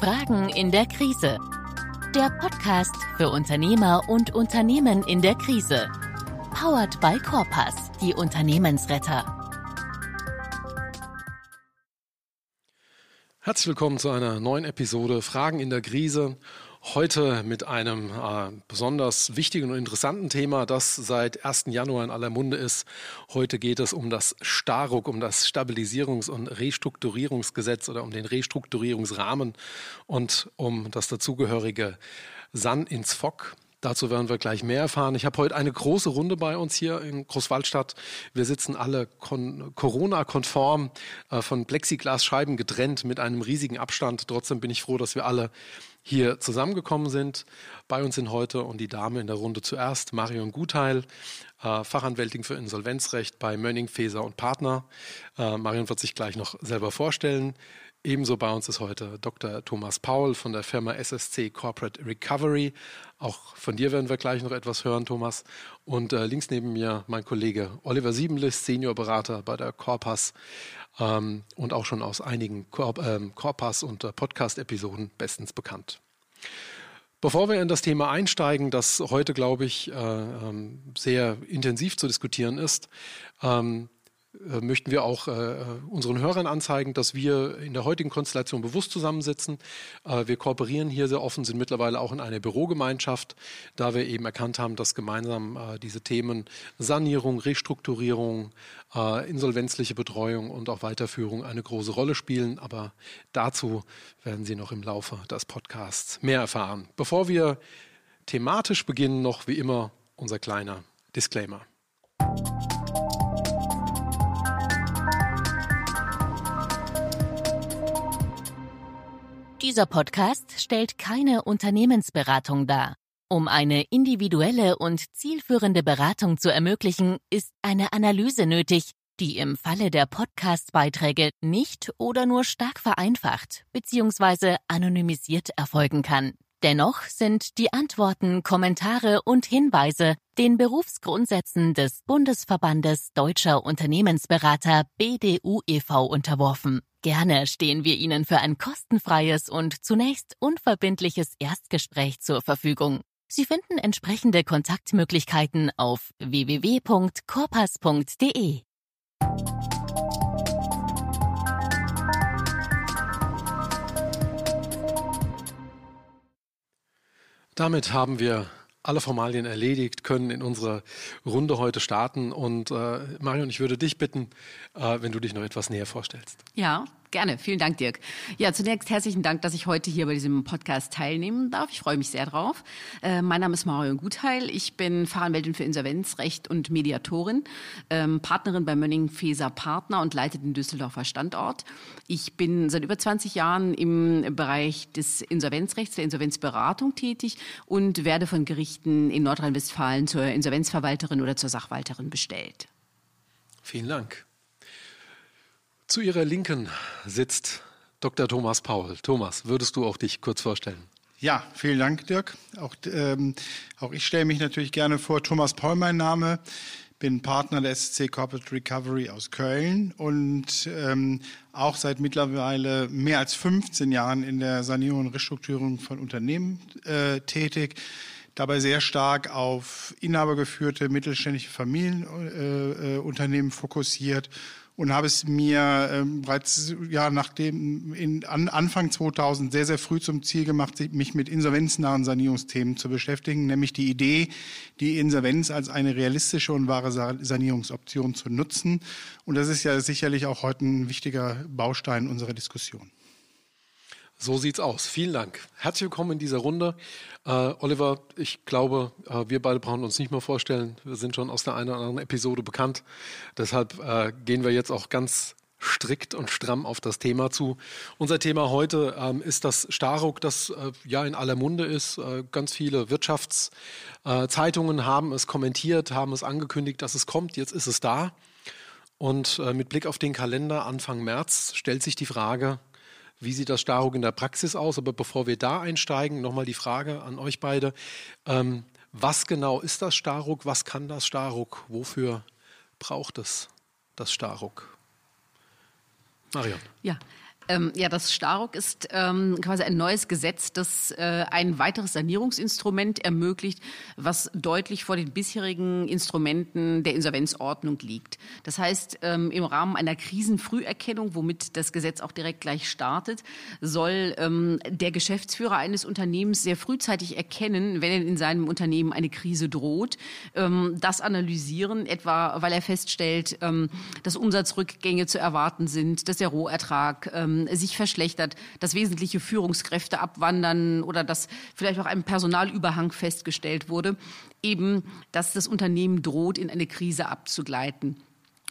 Fragen in der Krise. Der Podcast für Unternehmer und Unternehmen in der Krise. Powered by Corpus, die Unternehmensretter. Herzlich willkommen zu einer neuen Episode Fragen in der Krise. Heute mit einem äh, besonders wichtigen und interessanten Thema, das seit 1. Januar in aller Munde ist. Heute geht es um das Staruk, um das Stabilisierungs- und Restrukturierungsgesetz oder um den Restrukturierungsrahmen und um das dazugehörige San ins Fock. Dazu werden wir gleich mehr erfahren. Ich habe heute eine große Runde bei uns hier in Großwaldstadt. Wir sitzen alle Corona-konform äh, von Plexiglasscheiben getrennt mit einem riesigen Abstand. Trotzdem bin ich froh, dass wir alle hier zusammengekommen sind. Bei uns sind heute und die Dame in der Runde zuerst Marion Gutheil, äh, Fachanwältin für Insolvenzrecht bei Mönning, Feser und Partner. Äh, Marion wird sich gleich noch selber vorstellen. Ebenso bei uns ist heute Dr. Thomas Paul von der Firma SSC Corporate Recovery. Auch von dir werden wir gleich noch etwas hören, Thomas. Und äh, links neben mir mein Kollege Oliver Siebenlist, Seniorberater bei der Corpus ähm, und auch schon aus einigen Corp ähm, Corpus und äh, Podcast-Episoden bestens bekannt. Bevor wir in das Thema einsteigen, das heute, glaube ich, äh, ähm, sehr intensiv zu diskutieren ist, ähm, äh, möchten wir auch äh, unseren Hörern anzeigen, dass wir in der heutigen Konstellation bewusst zusammensitzen. Äh, wir kooperieren hier sehr offen, sind mittlerweile auch in einer Bürogemeinschaft, da wir eben erkannt haben, dass gemeinsam äh, diese Themen Sanierung, Restrukturierung, äh, insolvenzliche Betreuung und auch Weiterführung eine große Rolle spielen. Aber dazu werden Sie noch im Laufe des Podcasts mehr erfahren. Bevor wir thematisch beginnen, noch wie immer unser kleiner Disclaimer. Dieser Podcast stellt keine Unternehmensberatung dar. Um eine individuelle und zielführende Beratung zu ermöglichen, ist eine Analyse nötig, die im Falle der Podcast-Beiträge nicht oder nur stark vereinfacht bzw. anonymisiert erfolgen kann. Dennoch sind die Antworten, Kommentare und Hinweise den Berufsgrundsätzen des Bundesverbandes Deutscher Unternehmensberater BDU e.V. unterworfen. Gerne stehen wir Ihnen für ein kostenfreies und zunächst unverbindliches Erstgespräch zur Verfügung. Sie finden entsprechende Kontaktmöglichkeiten auf www.corpas.de. Damit haben wir alle Formalien erledigt, können in unsere Runde heute starten. Und äh, Marion, ich würde dich bitten, äh, wenn du dich noch etwas näher vorstellst. Ja, Gerne, vielen Dank, Dirk. Ja, zunächst herzlichen Dank, dass ich heute hier bei diesem Podcast teilnehmen darf. Ich freue mich sehr drauf. Äh, mein Name ist Marion Gutheil. Ich bin Fachanwältin für Insolvenzrecht und Mediatorin, ähm, Partnerin bei Mönning Feser Partner und leite den Düsseldorfer Standort. Ich bin seit über 20 Jahren im Bereich des Insolvenzrechts, der Insolvenzberatung tätig und werde von Gerichten in Nordrhein-Westfalen zur Insolvenzverwalterin oder zur Sachwalterin bestellt. Vielen Dank. Zu Ihrer Linken sitzt Dr. Thomas Paul. Thomas, würdest du auch dich kurz vorstellen? Ja, vielen Dank, Dirk. Auch, ähm, auch ich stelle mich natürlich gerne vor. Thomas Paul, mein Name. Bin Partner der SC Corporate Recovery aus Köln und ähm, auch seit mittlerweile mehr als 15 Jahren in der Sanierung und Restrukturierung von Unternehmen äh, tätig dabei sehr stark auf inhabergeführte mittelständische Familienunternehmen äh, äh fokussiert und habe es mir ähm, bereits ja nachdem in an, Anfang 2000 sehr sehr früh zum Ziel gemacht, mich mit insolvenznahen Sanierungsthemen zu beschäftigen, nämlich die Idee, die Insolvenz als eine realistische und wahre Sanierungsoption zu nutzen. Und das ist ja sicherlich auch heute ein wichtiger Baustein unserer Diskussion. So sieht's aus. Vielen Dank. Herzlich willkommen in dieser Runde. Äh, Oliver, ich glaube, äh, wir beide brauchen uns nicht mehr vorstellen. Wir sind schon aus der einen oder anderen Episode bekannt. Deshalb äh, gehen wir jetzt auch ganz strikt und stramm auf das Thema zu. Unser Thema heute ähm, ist das Staruk, das äh, ja in aller Munde ist. Äh, ganz viele Wirtschaftszeitungen haben es kommentiert, haben es angekündigt, dass es kommt. Jetzt ist es da. Und äh, mit Blick auf den Kalender Anfang März stellt sich die Frage, wie sieht das Staruk in der Praxis aus? Aber bevor wir da einsteigen, nochmal die Frage an euch beide. Ähm, was genau ist das Staruk? Was kann das Staruk? Wofür braucht es das Staruk? Marion. Ja, Ähm, ja, das Staruk ist ähm, quasi ein neues Gesetz, das äh, ein weiteres Sanierungsinstrument ermöglicht, was deutlich vor den bisherigen Instrumenten der Insolvenzordnung liegt. Das heißt, ähm, im Rahmen einer Krisenfrüherkennung, womit das Gesetz auch direkt gleich startet, soll ähm, der Geschäftsführer eines Unternehmens sehr frühzeitig erkennen, wenn in seinem Unternehmen eine Krise droht, ähm, das analysieren, etwa weil er feststellt, ähm, dass Umsatzrückgänge zu erwarten sind, dass der Rohertrag ähm, sich verschlechtert, dass wesentliche Führungskräfte abwandern oder dass vielleicht auch ein Personalüberhang festgestellt wurde, eben, dass das Unternehmen droht, in eine Krise abzugleiten.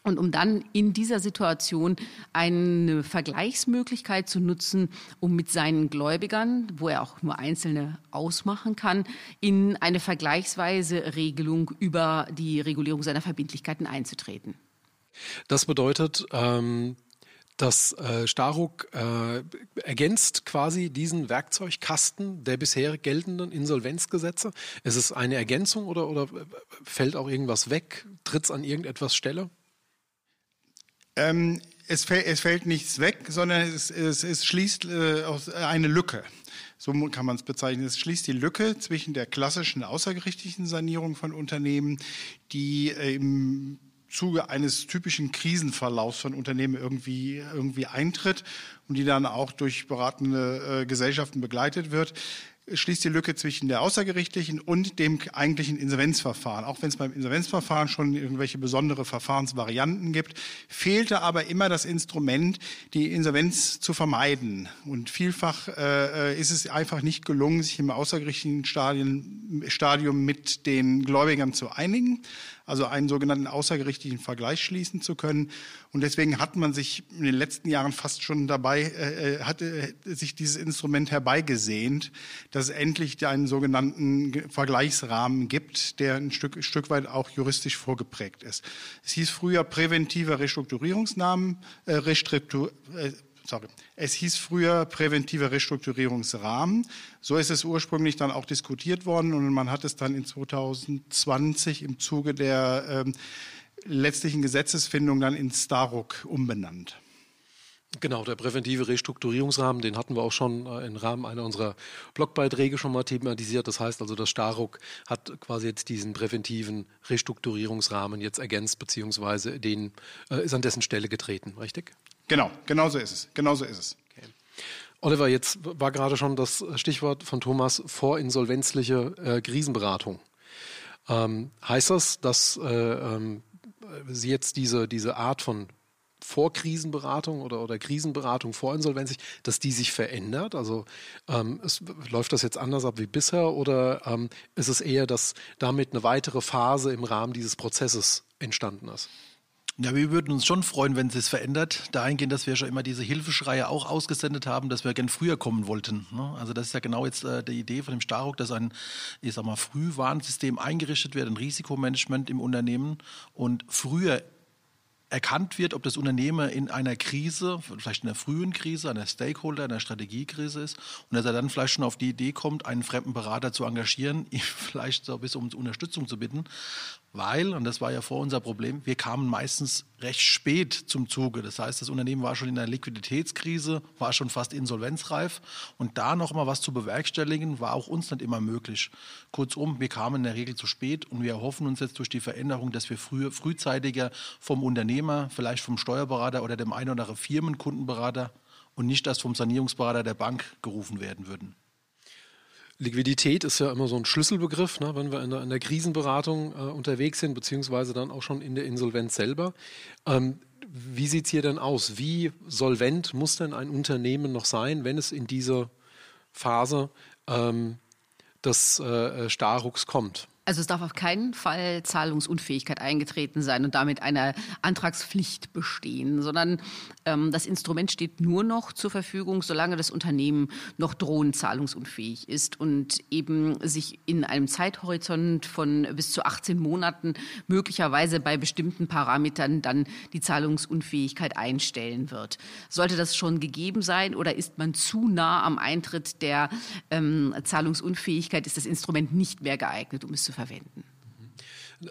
Und um dann in dieser Situation eine Vergleichsmöglichkeit zu nutzen, um mit seinen Gläubigern, wo er auch nur einzelne ausmachen kann, in eine vergleichsweise Regelung über die Regulierung seiner Verbindlichkeiten einzutreten. Das bedeutet, ähm, dass äh, Staruk äh, ergänzt quasi diesen Werkzeugkasten der bisher geltenden Insolvenzgesetze. Ist es eine Ergänzung oder, oder fällt auch irgendwas weg? Tritt es an irgendetwas Stelle? Ähm, es, es, fällt nichts weg, sondern es, es, es schließt äh, eine Lücke. So kann man es bezeichnen. Es schließt die Lücke zwischen der klassischen außergerichtlichen Sanierung von Unternehmen, die äh, im Zuge eines typischen Krisenverlaufs von Unternehmen irgendwie, irgendwie eintritt und die dann auch durch beratende äh, Gesellschaften begleitet wird schließt die Lücke zwischen der außergerichtlichen und dem eigentlichen Insolvenzverfahren. Auch wenn es beim Insolvenzverfahren schon irgendwelche besondere Verfahrensvarianten gibt, fehlte aber immer das Instrument, die Insolvenz zu vermeiden. Und vielfach äh, ist es einfach nicht gelungen, sich im außergerichtlichen Stadien, Stadium mit den Gläubigern zu einigen also einen sogenannten außergerichtlichen Vergleich schließen zu können. Und deswegen hat man sich in den letzten Jahren fast schon dabei, äh, äh äh, sich dieses Instrument herbeigesehnt, dass es endlich einen sogenannten Vergleichsrahmen gibt, der ein Stück, Stück weit auch juristisch vorgeprägt ist. Es hieß früher präventiver Restrukturierungsnamen, äh, Restruktur, äh, sorry, es hieß früher präventiver Restrukturierungsrahmen. So ist es ursprünglich dann auch diskutiert worden und man hat es dann in 2020 im Zuge der ähm, letztlichen Gesetzesfindung dann in Staruk umbenannt. Genau, der präventive Restrukturierungsrahmen, den hatten wir auch schon äh, im Rahmen einer unserer Blogbeiträge schon mal thematisiert. Das heißt also, das Staruk hat quasi jetzt diesen präventiven Restrukturierungsrahmen jetzt ergänzt, beziehungsweise den, äh, ist an dessen Stelle getreten, richtig? Genau, genau so ist es. Genau so ist es. Okay. Oliver, jetzt war gerade schon das Stichwort von Thomas vorinsolvenzliche äh, Krisenberatung. Ähm, heißt das, dass äh, ähm, Sie jetzt diese, diese Art von Vorkrisenberatung oder, oder Krisenberatung vorinsolvenzig, dass die sich verändert? Also ähm, es, läuft das jetzt anders ab wie bisher oder ähm, ist es eher, dass damit eine weitere Phase im Rahmen dieses Prozesses entstanden ist? Ja, wir würden uns schon freuen, wenn es sich verändert. Dahingehend, dass wir schon immer diese Hilfeschreie auch ausgesendet haben, dass wir gern früher kommen wollten. Ne? Also das ist ja genau jetzt äh, die Idee von dem Staruk, dass ein, ich sag mal, Frühwarnsystem eingerichtet wird, ein Risikomanagement im Unternehmen und früher erkannt wird, ob das Unternehmen in einer Krise, vielleicht in einer frühen Krise, einer Stakeholder, einer Strategiekrise ist und dass er dann vielleicht schon auf die Idee kommt, einen fremden Berater zu engagieren, ihn vielleicht so ein bisschen um Unterstützung zu bitten weil, und das war ja vor unser Problem, wir kamen meistens recht spät zum Zuge. Das heißt, das Unternehmen war schon in einer Liquiditätskrise, war schon fast insolvenzreif und da noch mal was zu bewerkstelligen, war auch uns nicht immer möglich. Kurzum, wir kamen in der Regel zu spät und wir erhoffen uns jetzt durch die Veränderung, dass wir früh, frühzeitiger vom Unternehmer, vielleicht vom Steuerberater oder dem einen oder anderen Firmenkundenberater und nicht erst vom Sanierungsberater der Bank gerufen werden würden. Liquidität ist ja immer so ein Schlüsselbegriff, ne, wenn wir in der, in der Krisenberatung äh, unterwegs sind, beziehungsweise dann auch schon in der Insolvenz selber. Ähm, wie sieht es hier denn aus? Wie solvent muss denn ein Unternehmen noch sein, wenn es in diese Phase ähm, des äh, Starrucks kommt? Also es darf auf keinen Fall Zahlungsunfähigkeit eingetreten sein und damit eine Antragspflicht bestehen, sondern ähm, das Instrument steht nur noch zur Verfügung, solange das Unternehmen noch drohend zahlungsunfähig ist und eben sich in einem Zeithorizont von bis zu 18 Monaten möglicherweise bei bestimmten Parametern dann die Zahlungsunfähigkeit einstellen wird. Sollte das schon gegeben sein oder ist man zu nah am Eintritt der ähm, Zahlungsunfähigkeit, ist das Instrument nicht mehr geeignet, um es zu verwenden.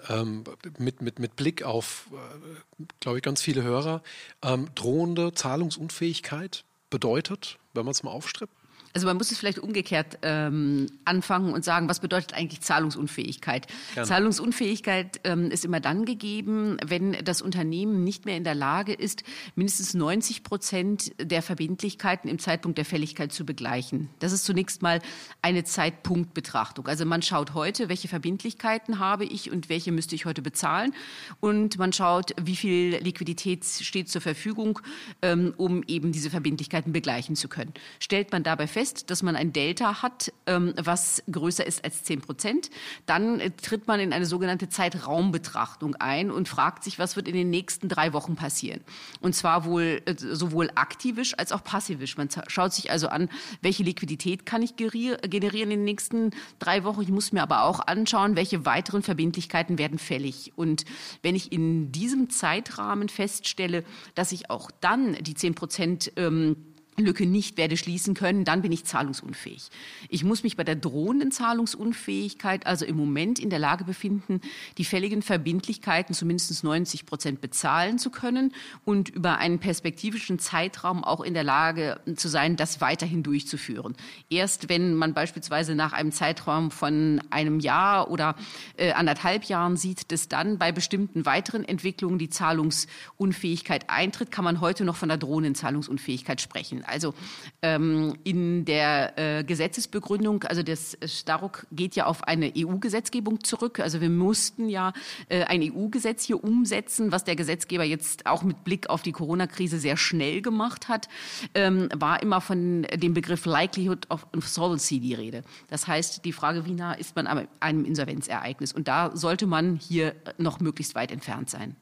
Ähm, mit, mit, mit Blick auf, äh, glaube ich, ganz viele Hörer, ähm, drohende Zahlungsunfähigkeit. bedeutet, wenn man es mal aufstrippt? Also man muss es vielleicht umgekehrt ähm, anfangen und sagen, was bedeutet eigentlich Zahlungsunfähigkeit? Gerne. Zahlungsunfähigkeit ähm, ist immer dann gegeben, wenn das Unternehmen nicht mehr in der Lage ist, mindestens 90 Prozent der Verbindlichkeiten im Zeitpunkt der Fälligkeit zu begleichen. Das ist zunächst mal eine Zeitpunktbetrachtung. Also man schaut heute, welche Verbindlichkeiten habe ich und welche müsste ich heute bezahlen. Und man schaut, wie viel Liquidität steht zur Verfügung, ähm, um eben diese Verbindlichkeiten begleichen zu können. Stellt man dabei fest, fest, dass man ein Delta hat, ähm, was größer ist als 10 Prozent. Dann äh, tritt man in eine sogenannte Zeitraumbetrachtung ein und fragt sich, was wird in den nächsten drei Wochen passieren. Und zwar wohl äh, sowohl aktivisch als auch passivisch. Man schaut sich also an, welche Liquidität kann ich generieren in den nächsten drei Wochen. Ich muss mir aber auch anschauen, welche weiteren Verbindlichkeiten werden fällig. Und wenn ich in diesem Zeitrahmen feststelle, dass ich auch dann die 10 Prozent ähm, Lücke nicht werde schließen können, dann bin ich zahlungsunfähig. Ich muss mich bei der drohenden Zahlungsunfähigkeit also im Moment in der Lage befinden, die fälligen Verbindlichkeiten zumindest 90 Prozent bezahlen zu können und über einen perspektivischen Zeitraum auch in der Lage zu sein, das weiterhin durchzuführen. Erst wenn man beispielsweise nach einem Zeitraum von einem Jahr oder äh, anderthalb Jahren sieht, dass dann bei bestimmten weiteren Entwicklungen die Zahlungsunfähigkeit eintritt, kann man heute noch von der drohenden Zahlungsunfähigkeit sprechen. Also ähm, in der äh, Gesetzesbegründung, also das Staruk geht ja auf eine EU-Gesetzgebung zurück. Also wir mussten ja äh, ein EU-Gesetz hier umsetzen, was der Gesetzgeber jetzt auch mit Blick auf die Corona-Krise sehr schnell gemacht hat, ähm, war immer von dem Begriff Likelihood of Insolvency die Rede. Das heißt, die Frage, wie nah ist man einem Insolvenzereignis? Und da sollte man hier noch möglichst weit entfernt sein.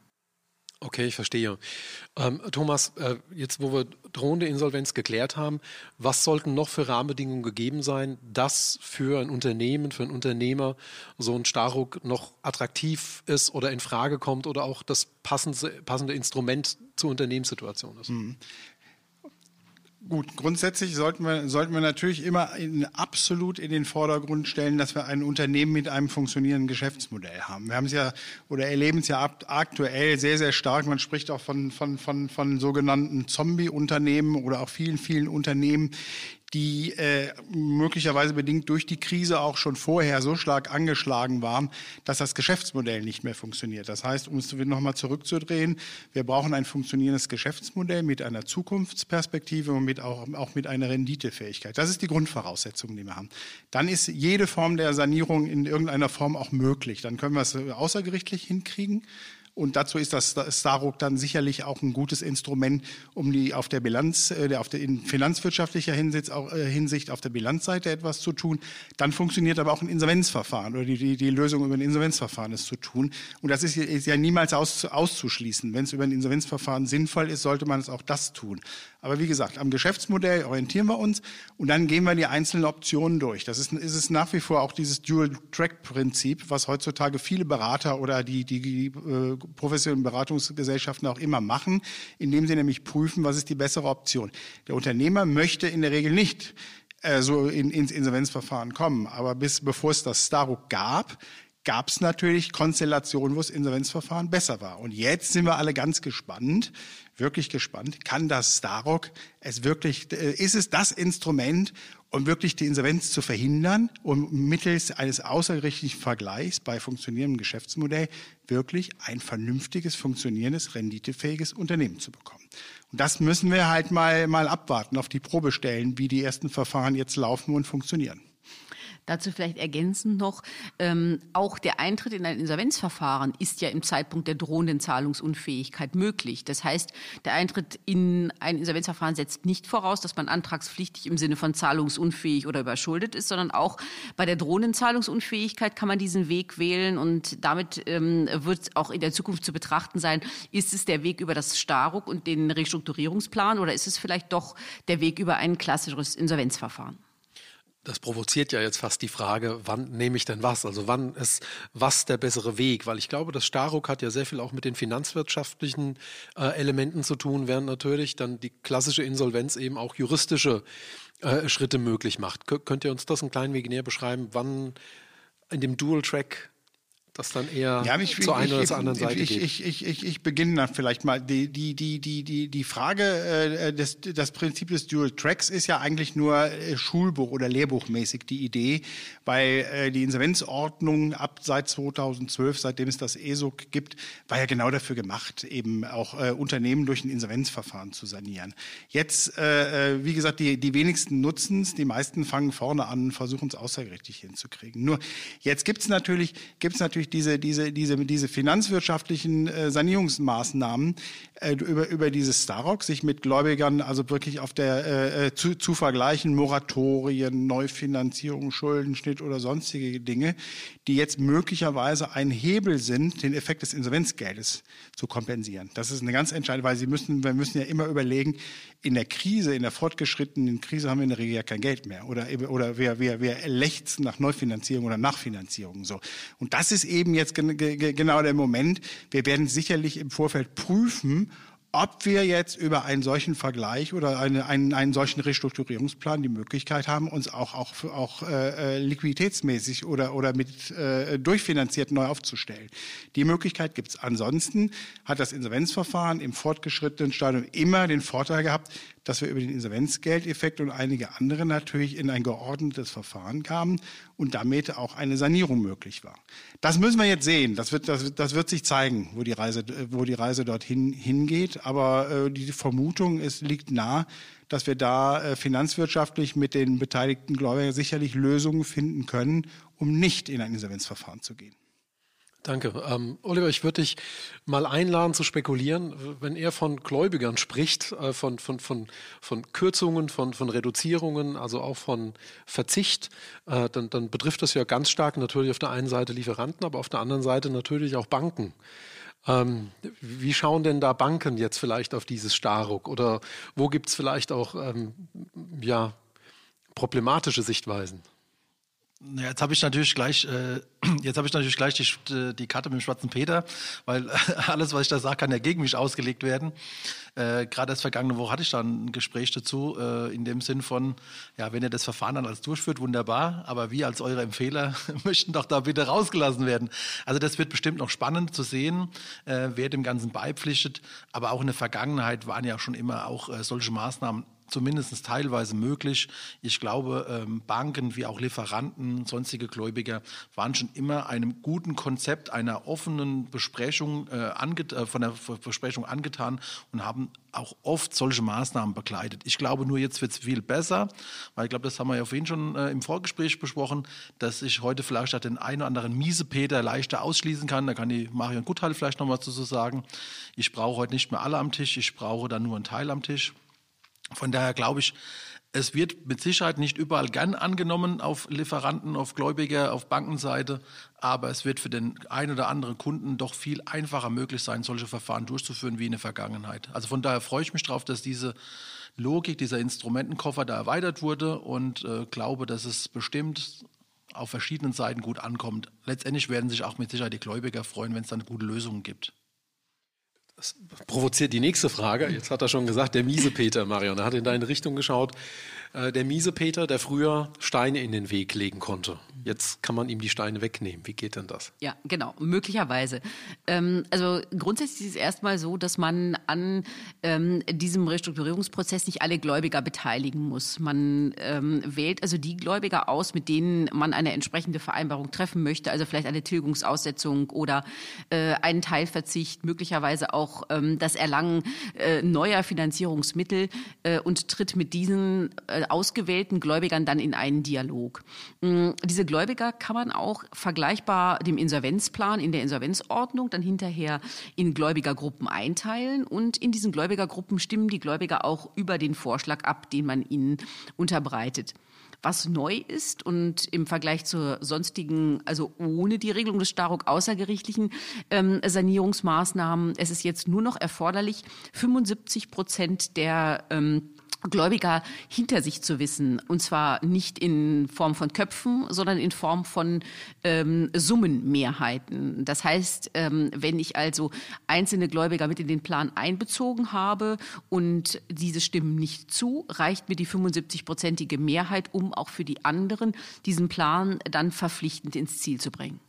Okay, ich verstehe. Ähm, Thomas, äh, jetzt wo wir drohende Insolvenz geklärt haben, was sollten noch für Rahmenbedingungen gegeben sein, dass für ein Unternehmen, für einen Unternehmer so ein Starruck noch attraktiv ist oder in Frage kommt oder auch das passende, passende Instrument zur Unternehmenssituation ist? Mhm. Gut, grundsätzlich sollten wir, sollten wir natürlich immer in, absolut in den Vordergrund stellen, dass wir ein Unternehmen mit einem funktionierenden Geschäftsmodell haben. Wir haben es ja oder erleben es ja aktuell sehr, sehr stark. Man spricht auch von, von, von, von sogenannten Zombie-Unternehmen oder auch vielen, vielen Unternehmen, die äh, möglicherweise bedingt durch die Krise auch schon vorher so stark angeschlagen waren, dass das Geschäftsmodell nicht mehr funktioniert. Das heißt, um es nochmal zurückzudrehen, wir brauchen ein funktionierendes Geschäftsmodell mit einer Zukunftsperspektive und mit auch, auch mit einer Renditefähigkeit. Das ist die Grundvoraussetzung, die wir haben. Dann ist jede Form der Sanierung in irgendeiner Form auch möglich. Dann können wir es außergerichtlich hinkriegen. Und dazu ist das Staruk dann sicherlich auch ein gutes Instrument, um die auf der Bilanz, äh, auf der in finanzwirtschaftlicher Hinsicht, auch, äh, Hinsicht auf der Bilanzseite etwas zu tun. Dann funktioniert aber auch ein Insolvenzverfahren oder die, die, die Lösung über ein Insolvenzverfahren ist zu tun. Und das ist, ist ja niemals aus, auszuschließen. Wenn es über ein Insolvenzverfahren sinnvoll ist, sollte man es auch das tun. Aber wie gesagt, am Geschäftsmodell orientieren wir uns und dann gehen wir die einzelnen Optionen durch. Das ist, ist es nach wie vor auch dieses Dual-Track-Prinzip, was heutzutage viele Berater oder die, die, die äh, professionellen Beratungsgesellschaften auch immer machen, indem sie nämlich prüfen, was ist die bessere Option. Der Unternehmer möchte in der Regel nicht äh, so in, ins Insolvenzverfahren kommen, aber bis bevor es das Staruk gab, gab es natürlich Konstellationen, wo das Insolvenzverfahren besser war. Und jetzt sind wir alle ganz gespannt, wirklich gespannt, kann das Starok es wirklich, äh, ist es das Instrument, um wirklich die Insolvenz zu verhindern, um mittels eines außergerichtlichen Vergleichs bei funktionierendem Geschäftsmodell wirklich ein vernünftiges, funktionierendes, renditefähiges Unternehmen zu bekommen. Und das müssen wir halt mal, mal abwarten, auf die Probe stellen, wie die ersten Verfahren jetzt laufen und funktionieren. Dazu vielleicht ergänzend noch, ähm, auch der Eintritt in ein Insolvenzverfahren ist ja im Zeitpunkt der drohenden Zahlungsunfähigkeit möglich. Das heißt, der Eintritt in ein Insolvenzverfahren setzt nicht voraus, dass man antragspflichtig im Sinne von zahlungsunfähig oder überschuldet ist, sondern auch bei der drohenden Zahlungsunfähigkeit kann man diesen Weg wählen und damit ähm, wird auch in der Zukunft zu betrachten sein, ist es der Weg über das Staruk und den Restrukturierungsplan oder ist es vielleicht doch der Weg über ein klassisches Insolvenzverfahren? Das provoziert ja jetzt fast die Frage, wann nehme ich denn was? Also wann ist was der bessere Weg? Weil ich glaube, das Staruk hat ja sehr viel auch mit den finanzwirtschaftlichen äh, Elementen zu tun, während natürlich dann die klassische Insolvenz eben auch juristische äh, Schritte möglich macht. K könnt ihr uns das ein klein wenig näher beschreiben, wann in dem Dual-Track das dann eher ja, ich, zur einen ich, oder zur anderen Seite ich, geht. Ich, ich, ich, ich beginne dann vielleicht mal. Die, die, die, die, die, die Frage, äh, des, das Prinzip des Dual Tracks ist ja eigentlich nur äh, Schulbuch- oder Lehrbuchmäßig die Idee, weil äh, die Insolvenzordnung ab seit 2012, seitdem es das ESOC gibt, war ja genau dafür gemacht, eben auch äh, Unternehmen durch ein Insolvenzverfahren zu sanieren. Jetzt, äh, äh wie gesagt, die, die wenigsten nutzen es, die meisten fangen vorne an und versuchen es außergerichtlich hinzukriegen. Nur jetzt gibt es natürlich, gibt's natürlich durch diese, diese, diese, diese finanzwirtschaftlichen äh, Sanierungsmaßnahmen äh, über, über dieses Starock, sich mit Gläubigern also wirklich auf der äh, äh, zu, zu vergleichen, Moratorien, Neufinanzierung, Schuldenschnitt oder sonstige Dinge, die jetzt möglicherweise ein Hebel sind, den Effekt des Insolvenzgeldes zu kompensieren. Das ist eine ganz entscheidende, weil Sie müssen, wir müssen ja immer überlegen, in der Krise, in der fortgeschrittenen Krise haben wir in der Regel ja kein Geld mehr oder, oder wir, wir, wir lechzen nach Neufinanzierung oder Nachfinanzierung. So. Und das ist eben jetzt genau der Moment. Wir werden sicherlich im Vorfeld prüfen, ob wir jetzt über einen solchen Vergleich oder eine, einen, einen solchen Restrukturierungsplan die Möglichkeit haben, uns auch, auch, auch äh, äh, liquiditätsmäßig oder, oder mit äh, durchfinanziert neu aufzustellen. Die Möglichkeit gibt es. Ansonsten hat das Insolvenzverfahren im fortgeschrittenen Stadium immer den Vorteil gehabt, dass wir über den Insolvenzgeldeffekt und einige andere natürlich in ein geordnetes Verfahren kamen und damit auch eine Sanierung möglich war. Das müssen wir jetzt sehen. Das wird, das, das wird sich zeigen, wo die Reise, wo die Reise dorthin hingeht. Aber äh, die Vermutung es liegt nah, dass wir da äh, finanzwirtschaftlich mit den beteiligten Gläubigern sicherlich Lösungen finden können, um nicht in ein Insolvenzverfahren zu gehen. Danke. Ähm, Oliver, ich würde dich mal einladen zu spekulieren, wenn er von Gläubigern spricht, äh, von, von, von, von Kürzungen, von, von Reduzierungen, also auch von Verzicht, äh, dann, dann betrifft das ja ganz stark natürlich auf der einen Seite Lieferanten, aber auf der anderen Seite natürlich auch Banken. Ähm, wie schauen denn da Banken jetzt vielleicht auf dieses Starruck? Oder wo gibt es vielleicht auch ähm, ja, problematische Sichtweisen? Jetzt habe ich natürlich gleich, äh, jetzt habe ich natürlich gleich die, die Karte mit dem schwarzen Peter, weil alles, was ich da sage, kann ja gegen mich ausgelegt werden. Äh, Gerade erst vergangene Woche hatte ich da ein Gespräch dazu, äh, in dem Sinn von, ja, wenn ihr das Verfahren dann als durchführt, wunderbar, aber wir als eure Empfehler möchten doch da bitte rausgelassen werden. Also das wird bestimmt noch spannend zu sehen, äh, wer dem Ganzen beipflichtet. Aber auch in der Vergangenheit waren ja schon immer auch äh, solche Maßnahmen zumindest teilweise möglich. Ich glaube, ähm, Banken wie auch Lieferanten, sonstige Gläubiger waren schon immer einem guten Konzept einer offenen Besprechung äh, äh, von der Besprechung angetan und haben auch oft solche Maßnahmen begleitet. Ich glaube nur, jetzt wird es viel besser, weil ich glaube, das haben wir ja vorhin schon äh, im Vorgespräch besprochen, dass ich heute vielleicht auch den einen oder anderen Miesepeter leichter ausschließen kann. Da kann die Marion Gutheil vielleicht noch mal zu so sagen. Ich brauche heute nicht mehr alle am Tisch, ich brauche dann nur einen Teil am Tisch. Von daher glaube ich, es wird mit Sicherheit nicht überall gern angenommen auf Lieferanten, auf Gläubiger, auf Bankenseite, aber es wird für den einen oder anderen Kunden doch viel einfacher möglich sein, solche Verfahren durchzuführen wie in der Vergangenheit. Also von daher freue ich mich darauf, dass diese Logik, dieser Instrumentenkoffer da erweitert wurde und äh, glaube, dass es bestimmt auf verschiedenen Seiten gut ankommt. Letztendlich werden sich auch mit Sicherheit die Gläubiger freuen, wenn es dann gute Lösungen gibt. Das provoziert die nächste Frage. Jetzt hat er schon gesagt, der miese Peter, Marion. Er hat in deine Richtung geschaut. Äh, der miese Peter, der früher Steine in den Weg legen konnte. Jetzt kann man ihm die Steine wegnehmen. Wie geht denn das? Ja, genau, möglicherweise. Ähm, also grundsätzlich ist es erstmal so, dass man an ähm, diesem Restrukturierungsprozess nicht alle Gläubiger beteiligen muss. Man ähm, wählt also die Gläubiger aus, mit denen man eine entsprechende Vereinbarung treffen möchte, also vielleicht eine Tilgungsaussetzung oder äh, einen Teilverzicht, möglicherweise auch ähm, das Erlangen äh, neuer Finanzierungsmittel äh, und tritt mit diesen äh, ausgewählten Gläubigern dann in einen Dialog. Mm, diese Gläubiger kann man auch vergleichbar dem Insolvenzplan in der Insolvenzordnung dann hinterher in Gläubigergruppen einteilen und in diesen Gläubigergruppen stimmen die Gläubiger auch über den Vorschlag ab, den man ihnen unterbreitet. Was neu ist und im Vergleich zur sonstigen, also ohne die Regelung des Staruk außergerichtlichen ähm, Sanierungsmaßnahmen, es ist jetzt nur noch erforderlich, 75 Prozent der ähm, Gläubiger hinter sich zu wissen. Und zwar nicht in Form von Köpfen, sondern in Form von ähm, Summenmehrheiten. Das heißt, ähm, wenn ich also einzelne Gläubiger mit in den Plan einbezogen habe und diese stimmen nicht zu, reicht mir die 75-prozentige Mehrheit, um auch für die anderen diesen Plan dann verpflichtend ins Ziel zu bringen.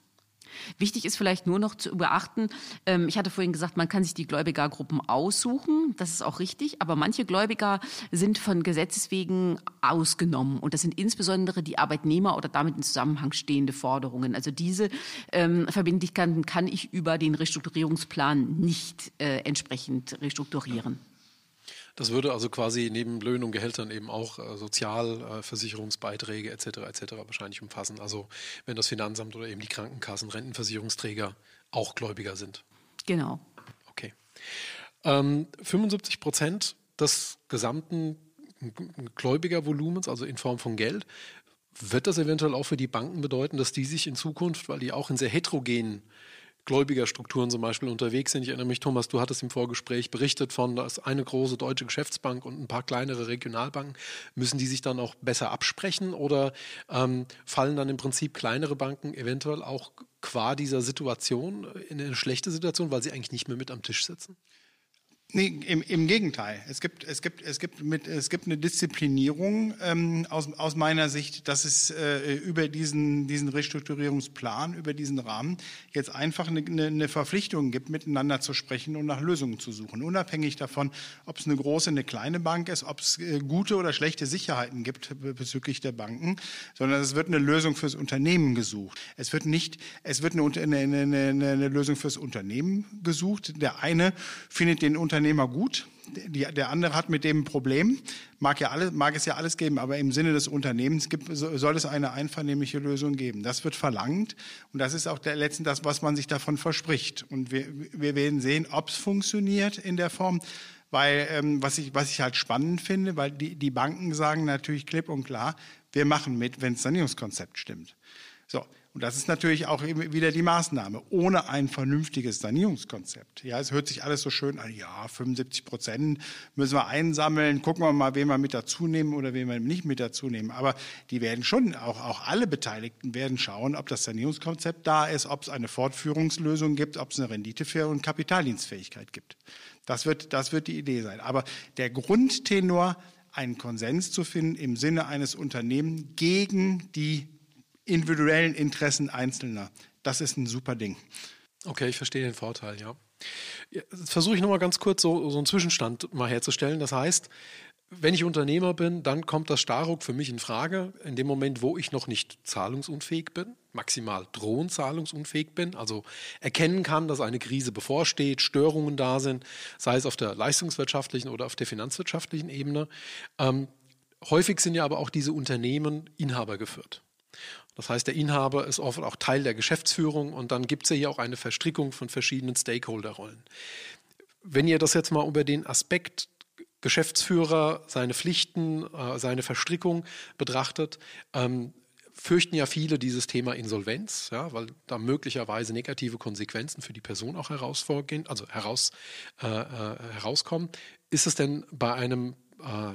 Wichtig ist vielleicht nur noch zu beachten, ähm, ich hatte vorhin gesagt, man kann sich die Gläubigergruppen aussuchen, das ist auch richtig, aber manche Gläubiger sind von Gesetzes wegen ausgenommen und das sind insbesondere die Arbeitnehmer oder damit in Zusammenhang stehende Forderungen. Also diese ähm, Verbindlichkeiten kann ich über den Restrukturierungsplan nicht äh, entsprechend restrukturieren. Das würde also quasi neben Löhnen und Gehältern eben auch äh, Sozialversicherungsbeiträge etc. etc. wahrscheinlich umfassen. Also wenn das Finanzamt oder eben die Krankenkassen, Rentenversicherungsträger auch Gläubiger sind. Genau. Okay. Ähm, 75 Prozent des gesamten Gläubigervolumens, also in Form von Geld, wird das eventuell auch für die Banken bedeuten, dass die sich in Zukunft, weil die auch in sehr heterogenen Gläubigerstrukturen zum Beispiel unterwegs sind. Ich erinnere mich, Thomas, du hattest im Vorgespräch berichtet von, da ist eine große deutsche Geschäftsbank und ein paar kleinere Regionalbanken. Müssen die sich dann auch besser absprechen oder ähm, fallen dann im Prinzip kleinere Banken eventuell auch qua dieser Situation in eine schlechte Situation, weil sie eigentlich nicht mehr mit am Tisch sitzen? Nee, im, im Gegenteil. Es gibt, es gibt, es gibt, mit, es gibt eine Disziplinierung ähm, aus, aus meiner Sicht, dass es äh, über diesen, diesen Restrukturierungsplan, über diesen Rahmen jetzt einfach eine, eine, Verpflichtung gibt, miteinander zu sprechen und nach Lösungen zu suchen. Unabhängig davon, ob es eine große, eine kleine Bank ist, ob es äh, gute oder schlechte Sicherheiten gibt bezüglich der Banken, sondern es wird eine Lösung fürs Unternehmen gesucht. Es wird nicht, es wird eine, eine, eine, eine Lösung fürs Unternehmen gesucht. Der eine findet den Unternehmen Unternehmer gut. Die, der andere hat mit dem ein Problem. Mag, ja alle, mag es ja alles geben, aber im Sinne des Unternehmens gibt, soll es eine einvernehmliche Lösung geben. Das wird verlangt und das ist auch der letzten das, was man sich davon verspricht. Und wir, wir werden sehen, ob es funktioniert in der Form. Weil ähm, was, ich, was ich halt spannend finde, weil die, die Banken sagen natürlich klipp und klar, wir machen mit, wenn das Sanierungskonzept stimmt. So, und das ist natürlich auch wieder die Maßnahme. Ohne ein vernünftiges Sanierungskonzept. Ja, es hört sich alles so schön an. Ja, 75 Prozent müssen wir einsammeln. Gucken wir mal, wen wir mit dazu nehmen oder wen wir nicht mit dazu nehmen. Aber die werden schon, auch, auch alle Beteiligten werden schauen, ob das Sanierungskonzept da ist, ob es eine Fortführungslösung gibt, ob es eine Renditefähigkeit und Kapitaldienstfähigkeit gibt. Das wird, das wird die Idee sein. Aber der Grundtenor, einen Konsens zu finden im Sinne eines Unternehmens gegen die individuellen Interessen Einzelner. Das ist ein super Ding. Okay, ich verstehe den Vorteil, ja. Jetzt versuche ich nochmal ganz kurz so, so einen Zwischenstand mal herzustellen. Das heißt, wenn ich Unternehmer bin, dann kommt das Staruk für mich in Frage, in dem Moment, wo ich noch nicht zahlungsunfähig bin, maximal drohend zahlungsunfähig bin, also erkennen kann, dass eine Krise bevorsteht, Störungen da sind, sei es auf der leistungswirtschaftlichen oder auf der finanzwirtschaftlichen Ebene. Ähm, häufig sind ja aber auch diese Unternehmen Inhaber geführt. Das heißt, der Inhaber ist oft auch Teil der Geschäftsführung und dann gibt es ja hier auch eine Verstrickung von verschiedenen Stakeholderrollen. Wenn ihr das jetzt mal über den Aspekt Geschäftsführer, seine Pflichten, äh, seine Verstrickung betrachtet, ähm, fürchten ja viele dieses Thema Insolvenz, ja, weil da möglicherweise negative Konsequenzen für die Person auch herausvorgehen, also heraus, äh, äh, herauskommen. Ist es denn bei einem äh,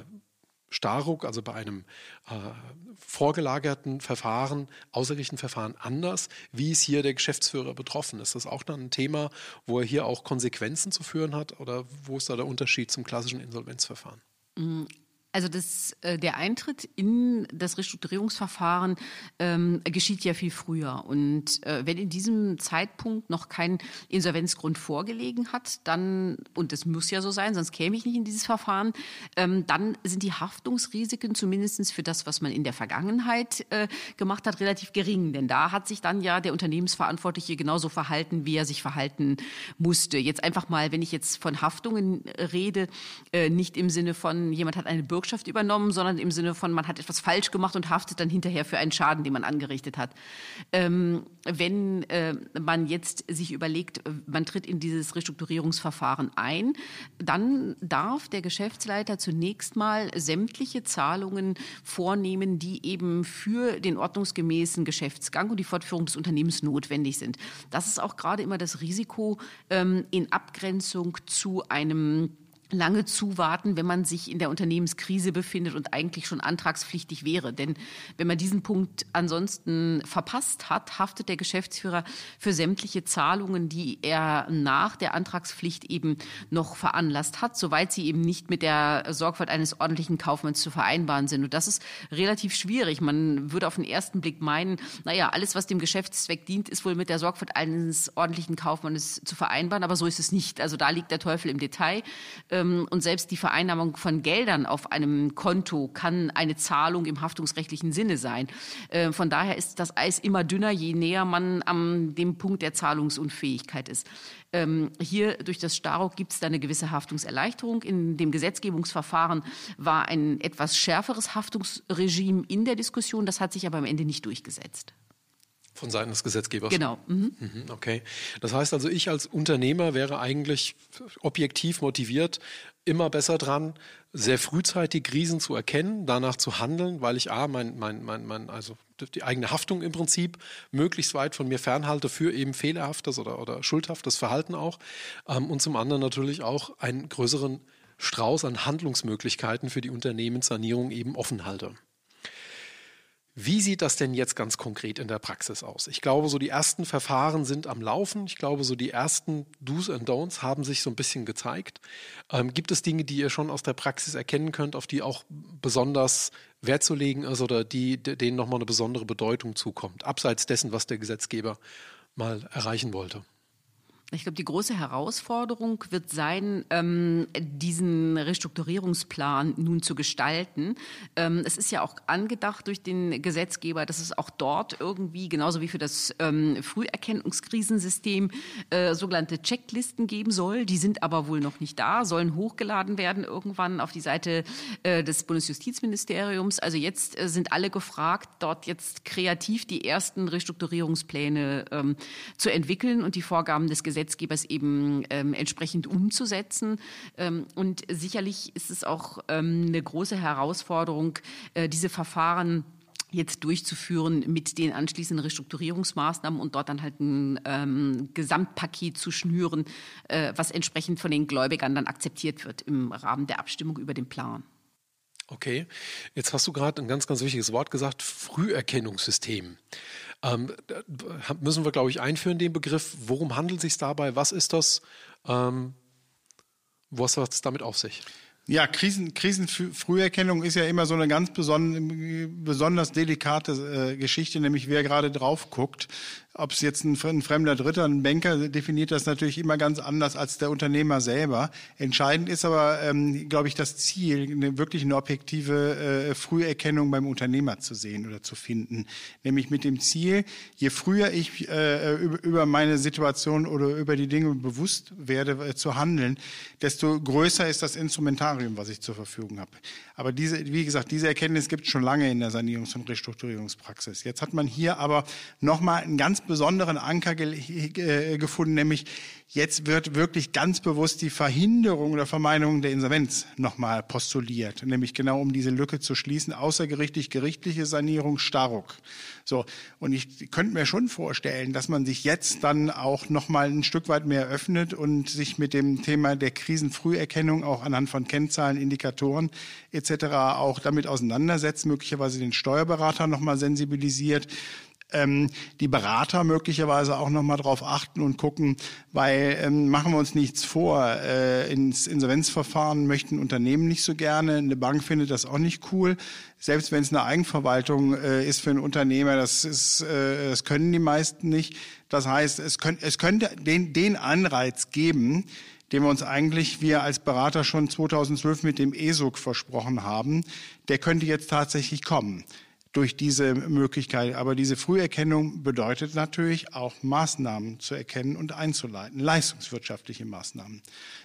Staruk, also bei einem äh, vorgelagerten Verfahren, außergerichtlichen Verfahren anders? Wie ist hier der Geschäftsführer betroffen? Ist das auch dann ein Thema, wo er hier auch Konsequenzen zu führen hat oder wo ist da der Unterschied zum klassischen Insolvenzverfahren? Also das, äh, der Eintritt in das Restrukturierungsverfahren ähm, geschieht ja viel früher. Und äh, wenn in diesem Zeitpunkt noch kein Insolvenzgrund vorgelegen hat, dann, und das muss ja so sein, sonst käme ich nicht in dieses Verfahren, ähm, dann sind die Haftungsrisiken zumindest für das, was man in der Vergangenheit äh, gemacht hat, relativ gering. Denn da hat sich dann ja der Unternehmensverantwortliche genauso verhalten, wie er sich verhalten musste. Jetzt einfach mal, wenn ich jetzt von Haftungen rede, äh, nicht im Sinne von, jemand hat eine Bürger Bürgschaft übernommen, sondern im Sinne von, man hat etwas falsch gemacht und haftet dann hinterher für einen Schaden, den man angerichtet hat. Ähm, wenn äh, man jetzt sich überlegt, man tritt in dieses Restrukturierungsverfahren ein, dann darf der Geschäftsleiter zunächst mal sämtliche Zahlungen vornehmen, die eben für den ordnungsgemäßen Geschäftsgang und die Fortführung des Unternehmens notwendig sind. Das ist auch gerade immer das Risiko ähm, in Abgrenzung zu einem lange zuwarten, wenn man sich in der Unternehmenskrise befindet und eigentlich schon antragspflichtig wäre. Denn wenn man diesen Punkt ansonsten verpasst hat, haftet der Geschäftsführer für sämtliche Zahlungen, die er nach der Antragspflicht eben noch veranlasst hat, soweit sie eben nicht mit der Sorgfalt eines ordentlichen Kaufmanns zu vereinbaren sind. Und das ist relativ schwierig. Man würde auf den ersten Blick meinen, naja, alles, was dem Geschäftszweck dient, ist wohl mit der Sorgfalt eines ordentlichen Kaufmanns zu vereinbaren. Aber so ist es nicht. Also da liegt der Teufel im Detail. Ähm, und selbst die Vereinnahmung von Geldern auf einem Konto kann eine Zahlung im haftungsrechtlichen Sinne sein. Äh, von daher ist das Eis immer dünner, je näher man am dem Punkt der Zahlungsunfähigkeit ist. Ähm, hier durch das Starock gibt es da eine gewisse Haftungserleichterung. In dem Gesetzgebungsverfahren war ein etwas schärferes Haftungsregime in der Diskussion. Das hat sich aber am Ende nicht durchgesetzt. Von Seiten des Gesetzgebers. Genau. Mhm. mhm. Okay. Das heißt also, ich als Unternehmer wäre eigentlich objektiv motiviert, immer besser dran, sehr frühzeitig Krisen zu erkennen, danach zu handeln, weil ich A, mein, mein, mein, mein, also die eigene Haftung im Prinzip möglichst weit von mir fernhalte für eben fehlerhaftes oder, oder schuldhaftes Verhalten auch. Ähm, und zum anderen natürlich auch einen größeren Strauß an Handlungsmöglichkeiten für die Unternehmenssanierung eben offen halte. Wie sieht das denn jetzt ganz konkret in der Praxis aus? Ich glaube, so die ersten Verfahren sind am Laufen. Ich glaube, so die ersten Do's and Don'ts haben sich so ein bisschen gezeigt. Ähm, gibt es Dinge, die ihr schon aus der Praxis erkennen könnt, auf die auch besonders Wert zu legen ist oder die, denen nochmal eine besondere Bedeutung zukommt, abseits dessen, was der Gesetzgeber mal erreichen wollte? Ich glaube, die große Herausforderung wird sein, ähm, diesen Restrukturierungsplan nun zu gestalten. Ähm, es ist ja auch angedacht durch den Gesetzgeber, dass es auch dort irgendwie, genauso wie für das ähm, Früherkennungskrisensystem, äh, sogenannte Checklisten geben soll. Die sind aber wohl noch nicht da, sollen hochgeladen werden irgendwann auf die Seite äh, des Bundesjustizministeriums. Also jetzt äh, sind alle gefragt, dort jetzt kreativ die ersten Restrukturierungspläne ähm, zu entwickeln und die Vorgaben des Gesetzgebers Gesetzgebers eben ähm, entsprechend umzusetzen. Ähm, und sicherlich ist es auch ähm, eine große Herausforderung, äh, diese Verfahren jetzt durchzuführen mit den anschließenden Restrukturierungsmaßnahmen und dort dann halt ein ähm, Gesamtpaket zu schnüren, äh, was entsprechend von den Gläubigern dann akzeptiert wird im Rahmen der Abstimmung über den Plan. Okay, jetzt hast du gerade ein ganz, ganz wichtiges Wort gesagt, Früherkennungssystem. Ähm, müssen wir, glaube ich, einführen, den Begriff. Worum handelt es sich dabei? Was ist das? Ähm, was hat es damit auf sich? Ja, Krisen, Krisenfrüherkennung ist ja immer so eine ganz beson besonders delikate äh, Geschichte, nämlich wer gerade drauf guckt. Ob es jetzt ein, fremder Dritter, ein Banker definiert das natürlich immer ganz anders als der Unternehmer selber. Entscheidend ist aber, ähm, glaube ich, das Ziel, eine, wirklich eine objektive äh, Früherkennung beim Unternehmer zu sehen oder zu finden. Nämlich mit dem Ziel, je früher ich äh, über, über, meine Situation oder über die Dinge bewusst werde äh, zu handeln, desto größer ist das Instrumentarium, was ich zur Verfügung habe. Aber diese, wie gesagt, diese Erkenntnis gibt es schon lange in der Sanierungs- und Restrukturierungspraxis. Jetzt hat man hier aber nochmal einen ganz besonderen Anker ge ge gefunden, nämlich jetzt wird wirklich ganz bewusst die Verhinderung oder Vermeidung der Insolvenz nochmal postuliert, nämlich genau um diese Lücke zu schließen, außergerichtlich gerichtliche Sanierung, Starruck. So, und ich könnte mir schon vorstellen, dass man sich jetzt dann auch nochmal ein Stück weit mehr öffnet und sich mit dem Thema der Krisenfrüherkennung auch anhand von Kennzahlen, Indikatoren etc. auch damit auseinandersetzt, möglicherweise den Steuerberater nochmal sensibilisiert ähm, die Berater möglicherweise auch nochmal drauf achten und gucken, weil ähm, machen wir uns nichts vor, äh, ins Insolvenzverfahren möchten Unternehmen nicht so gerne, eine Bank findet das auch nicht cool. Selbst wenn es eine Eigenverwaltung äh, ist für einen Unternehmer, das, ist, äh, das können die meisten nicht. Das heißt, es, könnt, es könnte den, den Anreiz geben, den wir uns eigentlich wir als Berater schon 2012 mit dem ESOG versprochen haben, der könnte jetzt tatsächlich kommen durch diese Möglichkeit. Aber diese Früherkennung bedeutet natürlich auch Maßnahmen zu erkennen und einzuleiten, leistungswirtschaftliche Maßnahmen.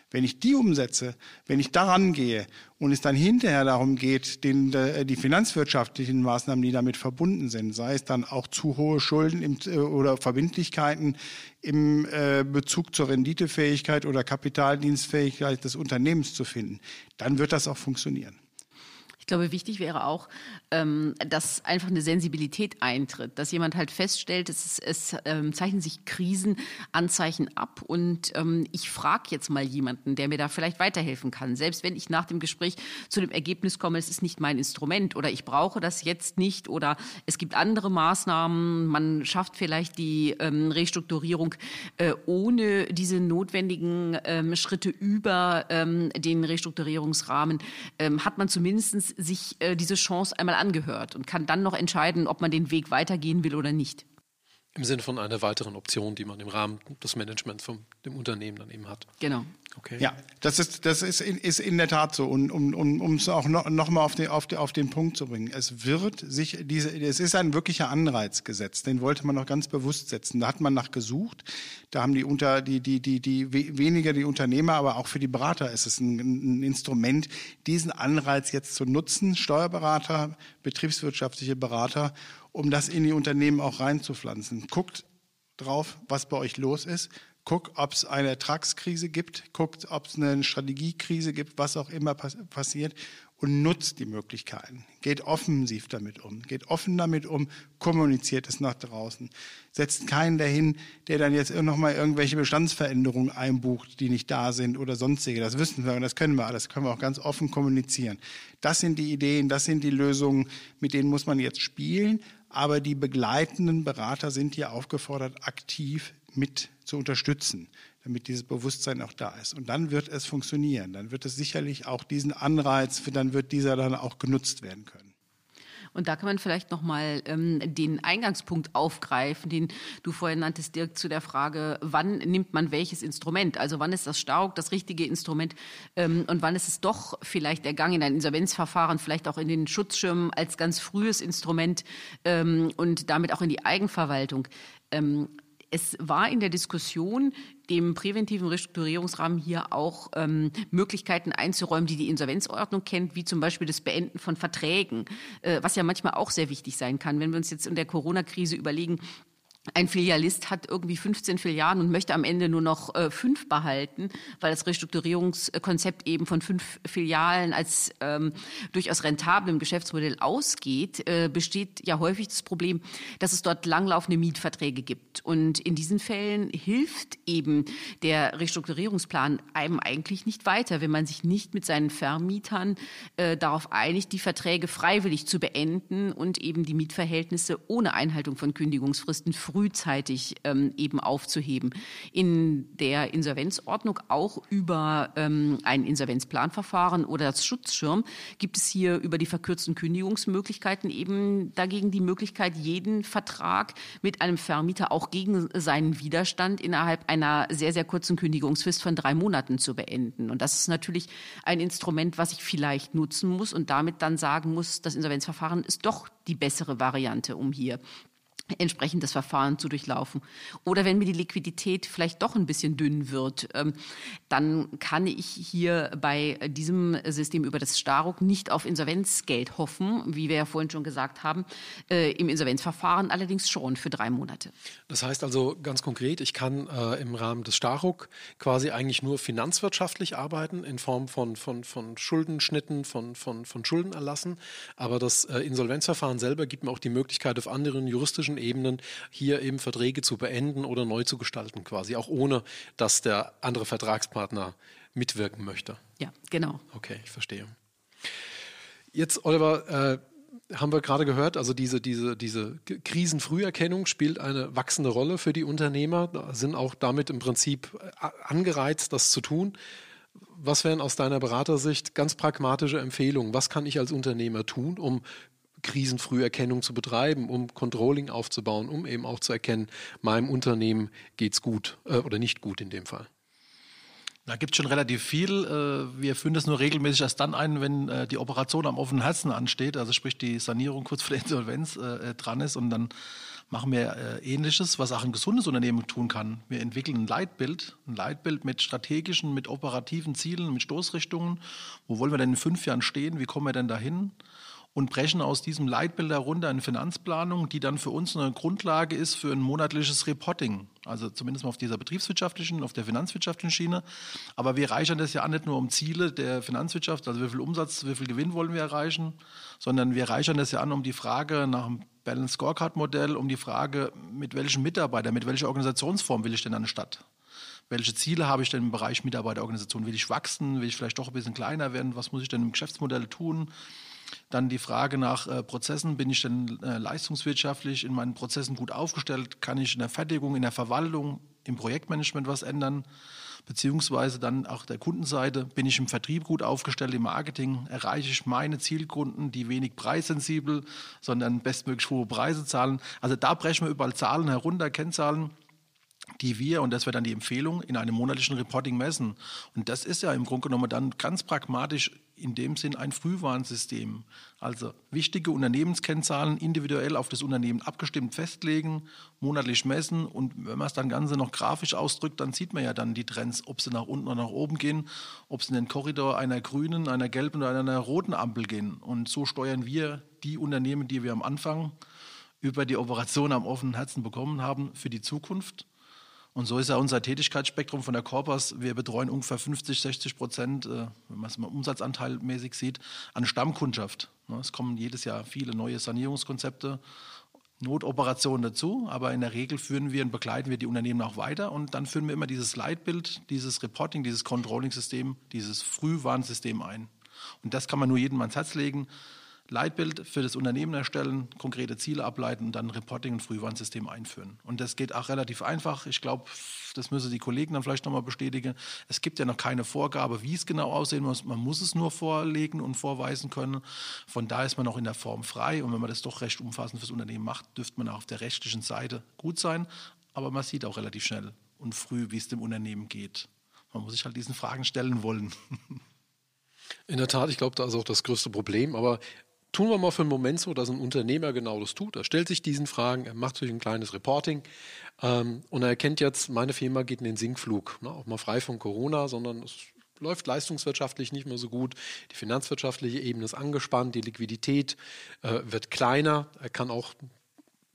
Wenn ich die umsetze, wenn ich daran gehe und es dann hinterher darum geht, den, äh, die finanzwirtschaftlichen Maßnahmen, die damit verbunden sind, sei es dann auch zu hohe Schulden im, äh, oder Verbindlichkeiten im äh, Bezug zur Renditefähigkeit oder Kapitaldienstfähigkeit des Unternehmens zu finden, dann wird das auch funktionieren. Ich glaube, wichtig wäre auch, ähm, dass einfach eine Sensibilität eintritt, dass jemand halt feststellt, es, es ähm, zeichnen sich Krisenanzeichen ab und ähm, ich frage jetzt mal jemanden, der mir da vielleicht weiterhelfen kann. Selbst wenn ich nach dem Gespräch zu dem Ergebnis komme, es ist nicht mein Instrument oder ich brauche das jetzt nicht oder es gibt andere Maßnahmen, man schafft vielleicht die ähm, Restrukturierung äh, ohne diese notwendigen ähm, Schritte über ähm, den Restrukturierungsrahmen, ähm, hat man zumindest sich äh, diese Chance einmal angehört und kann dann noch entscheiden, ob man den Weg weitergehen will oder nicht. Im Sinne von einer weiteren Option, die man im Rahmen des Managements von dem Unternehmen dann eben hat. Genau. Okay. Ja, das ist, das ist, in, ist in der Tat so. Und um, um, um es auch noch, noch mal auf den, auf, den, auf den Punkt zu bringen. Es wird sich diese, es ist ein wirklicher Anreiz gesetzt. Den wollte man noch ganz bewusst setzen. Da hat man nach gesucht. Da haben die unter, die, die, die, die, weniger die Unternehmer, aber auch für die Berater ist es ein, ein Instrument, diesen Anreiz jetzt zu nutzen. Steuerberater, betriebswirtschaftliche Berater um das in die Unternehmen auch reinzupflanzen. Guckt drauf, was bei euch los ist. Guckt, ob es eine Ertragskrise gibt. Guckt, ob es eine Strategiekrise gibt, was auch immer pass passiert. Und nutzt die Möglichkeiten. Geht offensiv damit um. Geht offen damit um. Kommuniziert es nach draußen. Setzt keinen dahin, der dann jetzt nochmal irgendwelche Bestandsveränderungen einbucht, die nicht da sind oder sonstige. Das wissen wir und das können wir alles. Können wir auch ganz offen kommunizieren. Das sind die Ideen, das sind die Lösungen, mit denen muss man jetzt spielen aber die begleitenden Berater sind hier aufgefordert, aktiv mit zu unterstützen, damit dieses Bewusstsein auch da ist. Und dann wird es funktionieren. Dann wird es sicherlich auch diesen Anreiz, dann wird dieser dann auch genutzt werden können. Und da kann man vielleicht nochmal ähm, den Eingangspunkt aufgreifen, den du vorhin nanntest, Dirk, zu der Frage, wann nimmt man welches Instrument? Also wann ist das Stark das richtige Instrument ähm, und wann ist es doch vielleicht der Gang in ein Insolvenzverfahren, vielleicht auch in den Schutzschirm als ganz frühes Instrument ähm, und damit auch in die Eigenverwaltung. Ähm, es war in der Diskussion, dem präventiven Restrukturierungsrahmen hier auch ähm, Möglichkeiten einzuräumen, die die Insolvenzordnung kennt, wie zum Beispiel das Beenden von Verträgen, äh, was ja manchmal auch sehr wichtig sein kann. Wenn wir uns jetzt in der Corona-Krise überlegen, ein Filialist hat irgendwie 15 Filialen und möchte am Ende nur noch äh, fünf behalten, weil das Restrukturierungskonzept eben von fünf Filialen als ähm, durchaus rentablem Geschäftsmodell ausgeht, äh, besteht ja häufig das Problem, dass es dort langlaufende Mietverträge gibt. Und in diesen Fällen hilft eben der Restrukturierungsplan einem eigentlich nicht weiter, wenn man sich nicht mit seinen Vermietern äh, darauf einigt, die Verträge freiwillig zu beenden und eben die Mietverhältnisse ohne Einhaltung von Kündigungsfristen früh frühzeitig ähm, eben aufzuheben. In der Insolvenzordnung auch über ähm, ein Insolvenzplanverfahren oder das Schutzschirm gibt es hier über die verkürzten Kündigungsmöglichkeiten eben dagegen die Möglichkeit, jeden Vertrag mit einem Vermieter auch gegen seinen Widerstand innerhalb einer sehr, sehr kurzen Kündigungsfrist von drei Monaten zu beenden. Und das ist natürlich ein Instrument, was ich vielleicht nutzen muss und damit dann sagen muss, das Insolvenzverfahren ist doch die bessere Variante, um hier entsprechend das Verfahren zu durchlaufen. Oder wenn mir die Liquidität vielleicht doch ein bisschen dünn wird, ähm, dann kann ich hier bei diesem System über das Staruk nicht auf Insolvenzgeld hoffen, wie wir ja vorhin schon gesagt haben, äh, im Insolvenzverfahren allerdings schon für drei Monate. Das heißt also ganz konkret, ich kann äh, im Rahmen des Staruk quasi eigentlich nur finanzwirtschaftlich arbeiten in Form von, von, von Schuldenschnitten, von, von, von Schuldenerlassen, aber das äh, Insolvenzverfahren selber gibt mir auch die Möglichkeit, auf anderen juristischen politischen Ebenen hier eben Verträge zu beenden oder neu zu gestalten, quasi, auch ohne dass der andere Vertragspartner mitwirken möchte. Ja, genau. Okay, ich verstehe. Jetzt, Oliver, äh, haben wir gerade gehört, also diese, diese, diese Krisenfrüherkennung spielt eine wachsende Rolle für die Unternehmer, sind auch damit im Prinzip äh, angereizt, das zu tun. Was wären aus deiner Beratersicht ganz pragmatische Empfehlungen? Was kann ich als Unternehmer tun, um Krisenfrüherkennung zu betreiben, um Controlling aufzubauen, um eben auch zu erkennen, meinem Unternehmen geht es gut äh, oder nicht gut in dem Fall. Da gibt es schon relativ viel. Äh, wir führen das nur regelmäßig erst dann ein, wenn äh, die Operation am offenen Herzen ansteht, also sprich die Sanierung kurz vor der Insolvenz äh, dran ist und dann machen wir Ähnliches, was auch ein gesundes Unternehmen tun kann. Wir entwickeln ein Leitbild, ein Leitbild mit strategischen, mit operativen Zielen, mit Stoßrichtungen. Wo wollen wir denn in fünf Jahren stehen? Wie kommen wir denn dahin? Und brechen aus diesem Leitbild herunter eine Finanzplanung, die dann für uns eine Grundlage ist für ein monatliches Reporting. Also zumindest mal auf dieser betriebswirtschaftlichen, auf der finanzwirtschaftlichen Schiene. Aber wir reichern das ja auch nicht nur um Ziele der Finanzwirtschaft, also wie viel Umsatz, wie viel Gewinn wollen wir erreichen, sondern wir reichern das ja an um die Frage nach dem Balance Scorecard Modell, um die Frage, mit welchen Mitarbeitern, mit welcher Organisationsform will ich denn an eine Stadt? Welche Ziele habe ich denn im Bereich Mitarbeiterorganisation? Will ich wachsen? Will ich vielleicht doch ein bisschen kleiner werden? Was muss ich denn im Geschäftsmodell tun? Dann die Frage nach äh, Prozessen. Bin ich denn äh, leistungswirtschaftlich in meinen Prozessen gut aufgestellt? Kann ich in der Fertigung, in der Verwaltung, im Projektmanagement was ändern? Beziehungsweise dann auch der Kundenseite. Bin ich im Vertrieb gut aufgestellt, im Marketing? Erreiche ich meine Zielkunden, die wenig preissensibel, sondern bestmöglich hohe Preise zahlen? Also da brechen wir überall Zahlen herunter, Kennzahlen die wir, und das wäre dann die Empfehlung, in einem monatlichen Reporting messen. Und das ist ja im Grunde genommen dann ganz pragmatisch in dem Sinn ein Frühwarnsystem. Also wichtige Unternehmenskennzahlen individuell auf das Unternehmen abgestimmt festlegen, monatlich messen und wenn man es dann Ganze noch grafisch ausdrückt, dann sieht man ja dann die Trends, ob sie nach unten oder nach oben gehen, ob sie in den Korridor einer grünen, einer gelben oder einer roten Ampel gehen. Und so steuern wir die Unternehmen, die wir am Anfang über die Operation am offenen Herzen bekommen haben, für die Zukunft und so ist ja unser Tätigkeitsspektrum von der Corpus. Wir betreuen ungefähr 50, 60 Prozent, äh, wenn man es mal umsatzanteilmäßig sieht, an Stammkundschaft. Ne, es kommen jedes Jahr viele neue Sanierungskonzepte, Notoperationen dazu, aber in der Regel führen wir und begleiten wir die Unternehmen auch weiter und dann führen wir immer dieses Leitbild, dieses Reporting, dieses Controlling-System, dieses Frühwarnsystem ein. Und das kann man nur jedem ans Herz legen. Leitbild für das Unternehmen erstellen, konkrete Ziele ableiten und dann Reporting- und Frühwarnsystem einführen. Und das geht auch relativ einfach. Ich glaube, das müssen die Kollegen dann vielleicht nochmal bestätigen. Es gibt ja noch keine Vorgabe, wie es genau aussehen muss. Man muss es nur vorlegen und vorweisen können. Von da ist man noch in der Form frei. Und wenn man das doch recht umfassend fürs Unternehmen macht, dürfte man auch auf der rechtlichen Seite gut sein. Aber man sieht auch relativ schnell und früh, wie es dem Unternehmen geht. Man muss sich halt diesen Fragen stellen wollen. In der Tat, ich glaube, da ist auch das größte Problem. Aber tun wir mal für einen Moment so, dass ein Unternehmer genau das tut. Er stellt sich diesen Fragen, er macht sich ein kleines Reporting ähm, und er erkennt jetzt, meine Firma geht in den Sinkflug. Ne? Auch mal frei von Corona, sondern es läuft leistungswirtschaftlich nicht mehr so gut. Die finanzwirtschaftliche Ebene ist angespannt, die Liquidität äh, wird kleiner. Er kann auch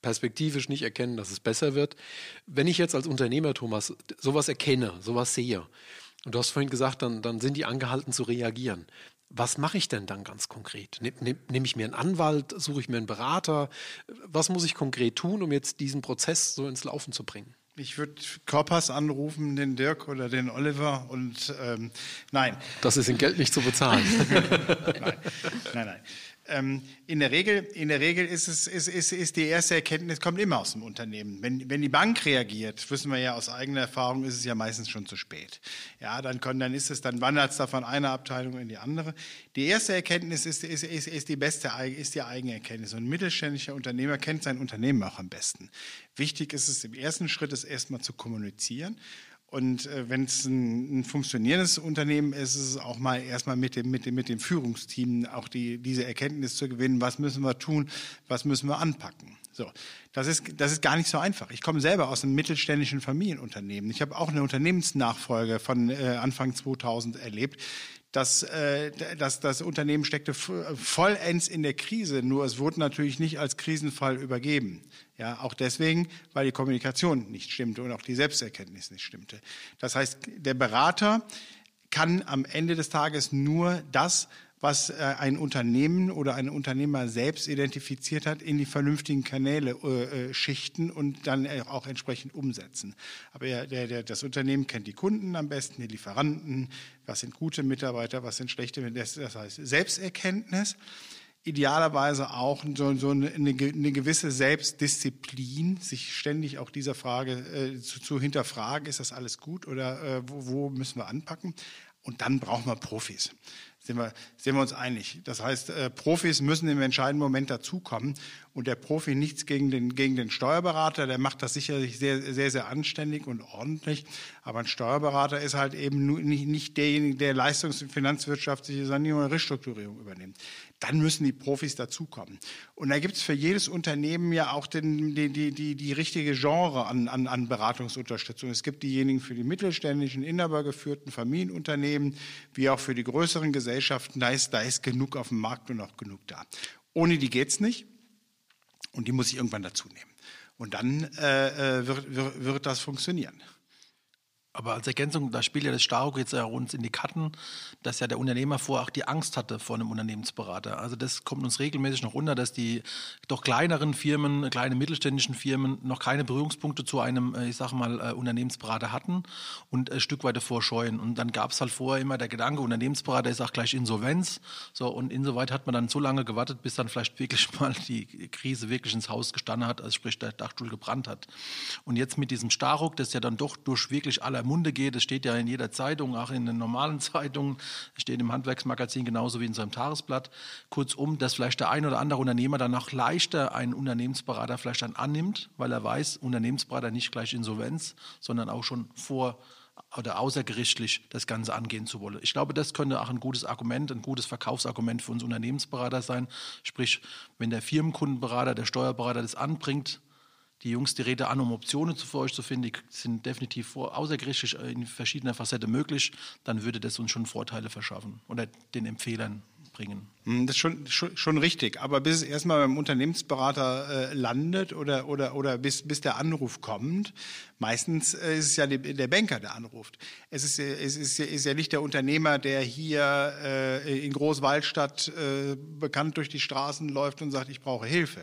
perspektivisch nicht erkennen, dass es besser wird. Wenn ich jetzt als Unternehmer, Thomas, sowas erkenne, sowas sehe, und du hast vorhin gesagt, dann, dann sind die angehalten zu reagieren was mache ich denn dann ganz konkret? Nehme nehm, nehm ich mir einen Anwalt, suche ich mir einen Berater? Was muss ich konkret tun, um jetzt diesen Prozess so ins Laufen zu bringen? Ich würde Korpas anrufen, den Dirk oder den Oliver und ähm, nein. Das ist in Geld nicht zu bezahlen. nein, nein, nein. Ähm, in der Regel, in der Regel ist, es, ist, ist, ist die erste Erkenntnis, kommt immer aus dem Unternehmen. Wenn, wenn die Bank reagiert, wissen wir ja aus eigener Erfahrung, ist es ja meistens schon zu spät. Ja, dann, können, dann ist es, dann wandert es da von einer Abteilung in die andere. Die erste Erkenntnis ist, ist, ist, ist die beste, ist die eigene Erkenntnis. Und ein mittelständischer Unternehmer kennt sein Unternehmen auch am besten. Wichtig ist es im ersten Schritt, es erstmal zu kommunizieren und äh, wenn es ein, ein, funktionierendes Unternehmen ist, ist es auch mal erstmal mit dem, mit dem, mit dem Führungsteam auch die, diese Erkenntnis zu gewinnen, was müssen wir tun, was müssen wir anpacken. So, das ist, das ist gar nicht so einfach. Ich komme selber aus einem mittelständischen Familienunternehmen. Ich habe auch eine Unternehmensnachfolge von äh, Anfang 2000 erlebt. Das, äh, das, das Unternehmen steckte vollends in der Krise, nur es wurde natürlich nicht als Krisenfall übergeben. Ja, auch deswegen, weil die Kommunikation nicht stimmte und auch die Selbsterkenntnis nicht stimmte. Das heißt, der Berater kann am Ende des Tages nur das, was äh, ein Unternehmen oder ein Unternehmer selbst identifiziert hat, in die vernünftigen Kanäle äh, äh schichten und dann auch entsprechend umsetzen. Aber der, der, das Unternehmen kennt die Kunden am besten, die Lieferanten, was sind gute Mitarbeiter, was sind schlechte Mitarbeiter. Das heißt Selbsterkenntnis idealerweise auch so, so eine, eine, gewisse Selbstdisziplin, sich ständig auch dieser Frage äh, zu, zu, hinterfragen, ist das alles gut oder äh, wo, wo müssen wir anpacken? Und dann brauchen wir Profis sind wir, sind wir uns einig. Das heißt, äh, Profis müssen im entscheidenden Moment dazukommen. Und der Profi nichts gegen den, gegen den Steuerberater, der macht das sicherlich sehr, sehr, sehr anständig und ordentlich, aber ein Steuerberater ist halt eben nicht, nicht derjenige, der leistungs- und finanzwirtschaftliche Sanierung und Restrukturierung übernimmt dann müssen die Profis dazukommen. Und da gibt es für jedes Unternehmen ja auch den, die, die, die, die richtige Genre an, an, an Beratungsunterstützung. Es gibt diejenigen für die mittelständischen, inhabergeführten Familienunternehmen, wie auch für die größeren Gesellschaften. Da ist, da ist genug auf dem Markt und auch genug da. Ohne die geht es nicht. Und die muss ich irgendwann dazu nehmen. Und dann äh, äh wird, wird, wird das funktionieren. Aber als Ergänzung, da spielt ja das Staruk jetzt ja uns in die Karten, dass ja der Unternehmer vorher auch die Angst hatte vor einem Unternehmensberater. Also das kommt uns regelmäßig noch runter, dass die doch kleineren Firmen, kleine mittelständischen Firmen noch keine Berührungspunkte zu einem, äh, ich sage mal, äh, Unternehmensberater hatten und ein Stück weit davor scheuen. Und dann gab es halt vorher immer der Gedanke, Unternehmensberater ist auch gleich Insolvenz. So, und insoweit hat man dann so lange gewartet, bis dann vielleicht wirklich mal die Krise wirklich ins Haus gestanden hat, also sprich der Dachstuhl gebrannt hat. Und jetzt mit diesem Staruk, das ja dann doch durch wirklich alle Munde geht. Es steht ja in jeder Zeitung, auch in den normalen Zeitungen, steht im Handwerksmagazin genauso wie in seinem Tagesblatt. Kurzum, dass vielleicht der ein oder andere Unternehmer dann auch leichter einen Unternehmensberater vielleicht dann annimmt, weil er weiß, Unternehmensberater nicht gleich Insolvenz, sondern auch schon vor oder außergerichtlich das Ganze angehen zu wollen. Ich glaube, das könnte auch ein gutes Argument, ein gutes Verkaufsargument für uns Unternehmensberater sein. Sprich, wenn der Firmenkundenberater, der Steuerberater das anbringt, die Jungs die Rede an, um Optionen für euch zu finden. Die sind definitiv vor, außergerichtlich in verschiedener Facette möglich. Dann würde das uns schon Vorteile verschaffen oder den Empfehlern bringen. Hm, das ist schon, schon, schon richtig. Aber bis es erstmal beim Unternehmensberater äh, landet oder, oder, oder bis, bis der Anruf kommt, meistens äh, ist es ja die, der Banker, der anruft. Es ist, es ist, ist ja nicht der Unternehmer, der hier äh, in Großwaldstadt äh, bekannt durch die Straßen läuft und sagt, ich brauche Hilfe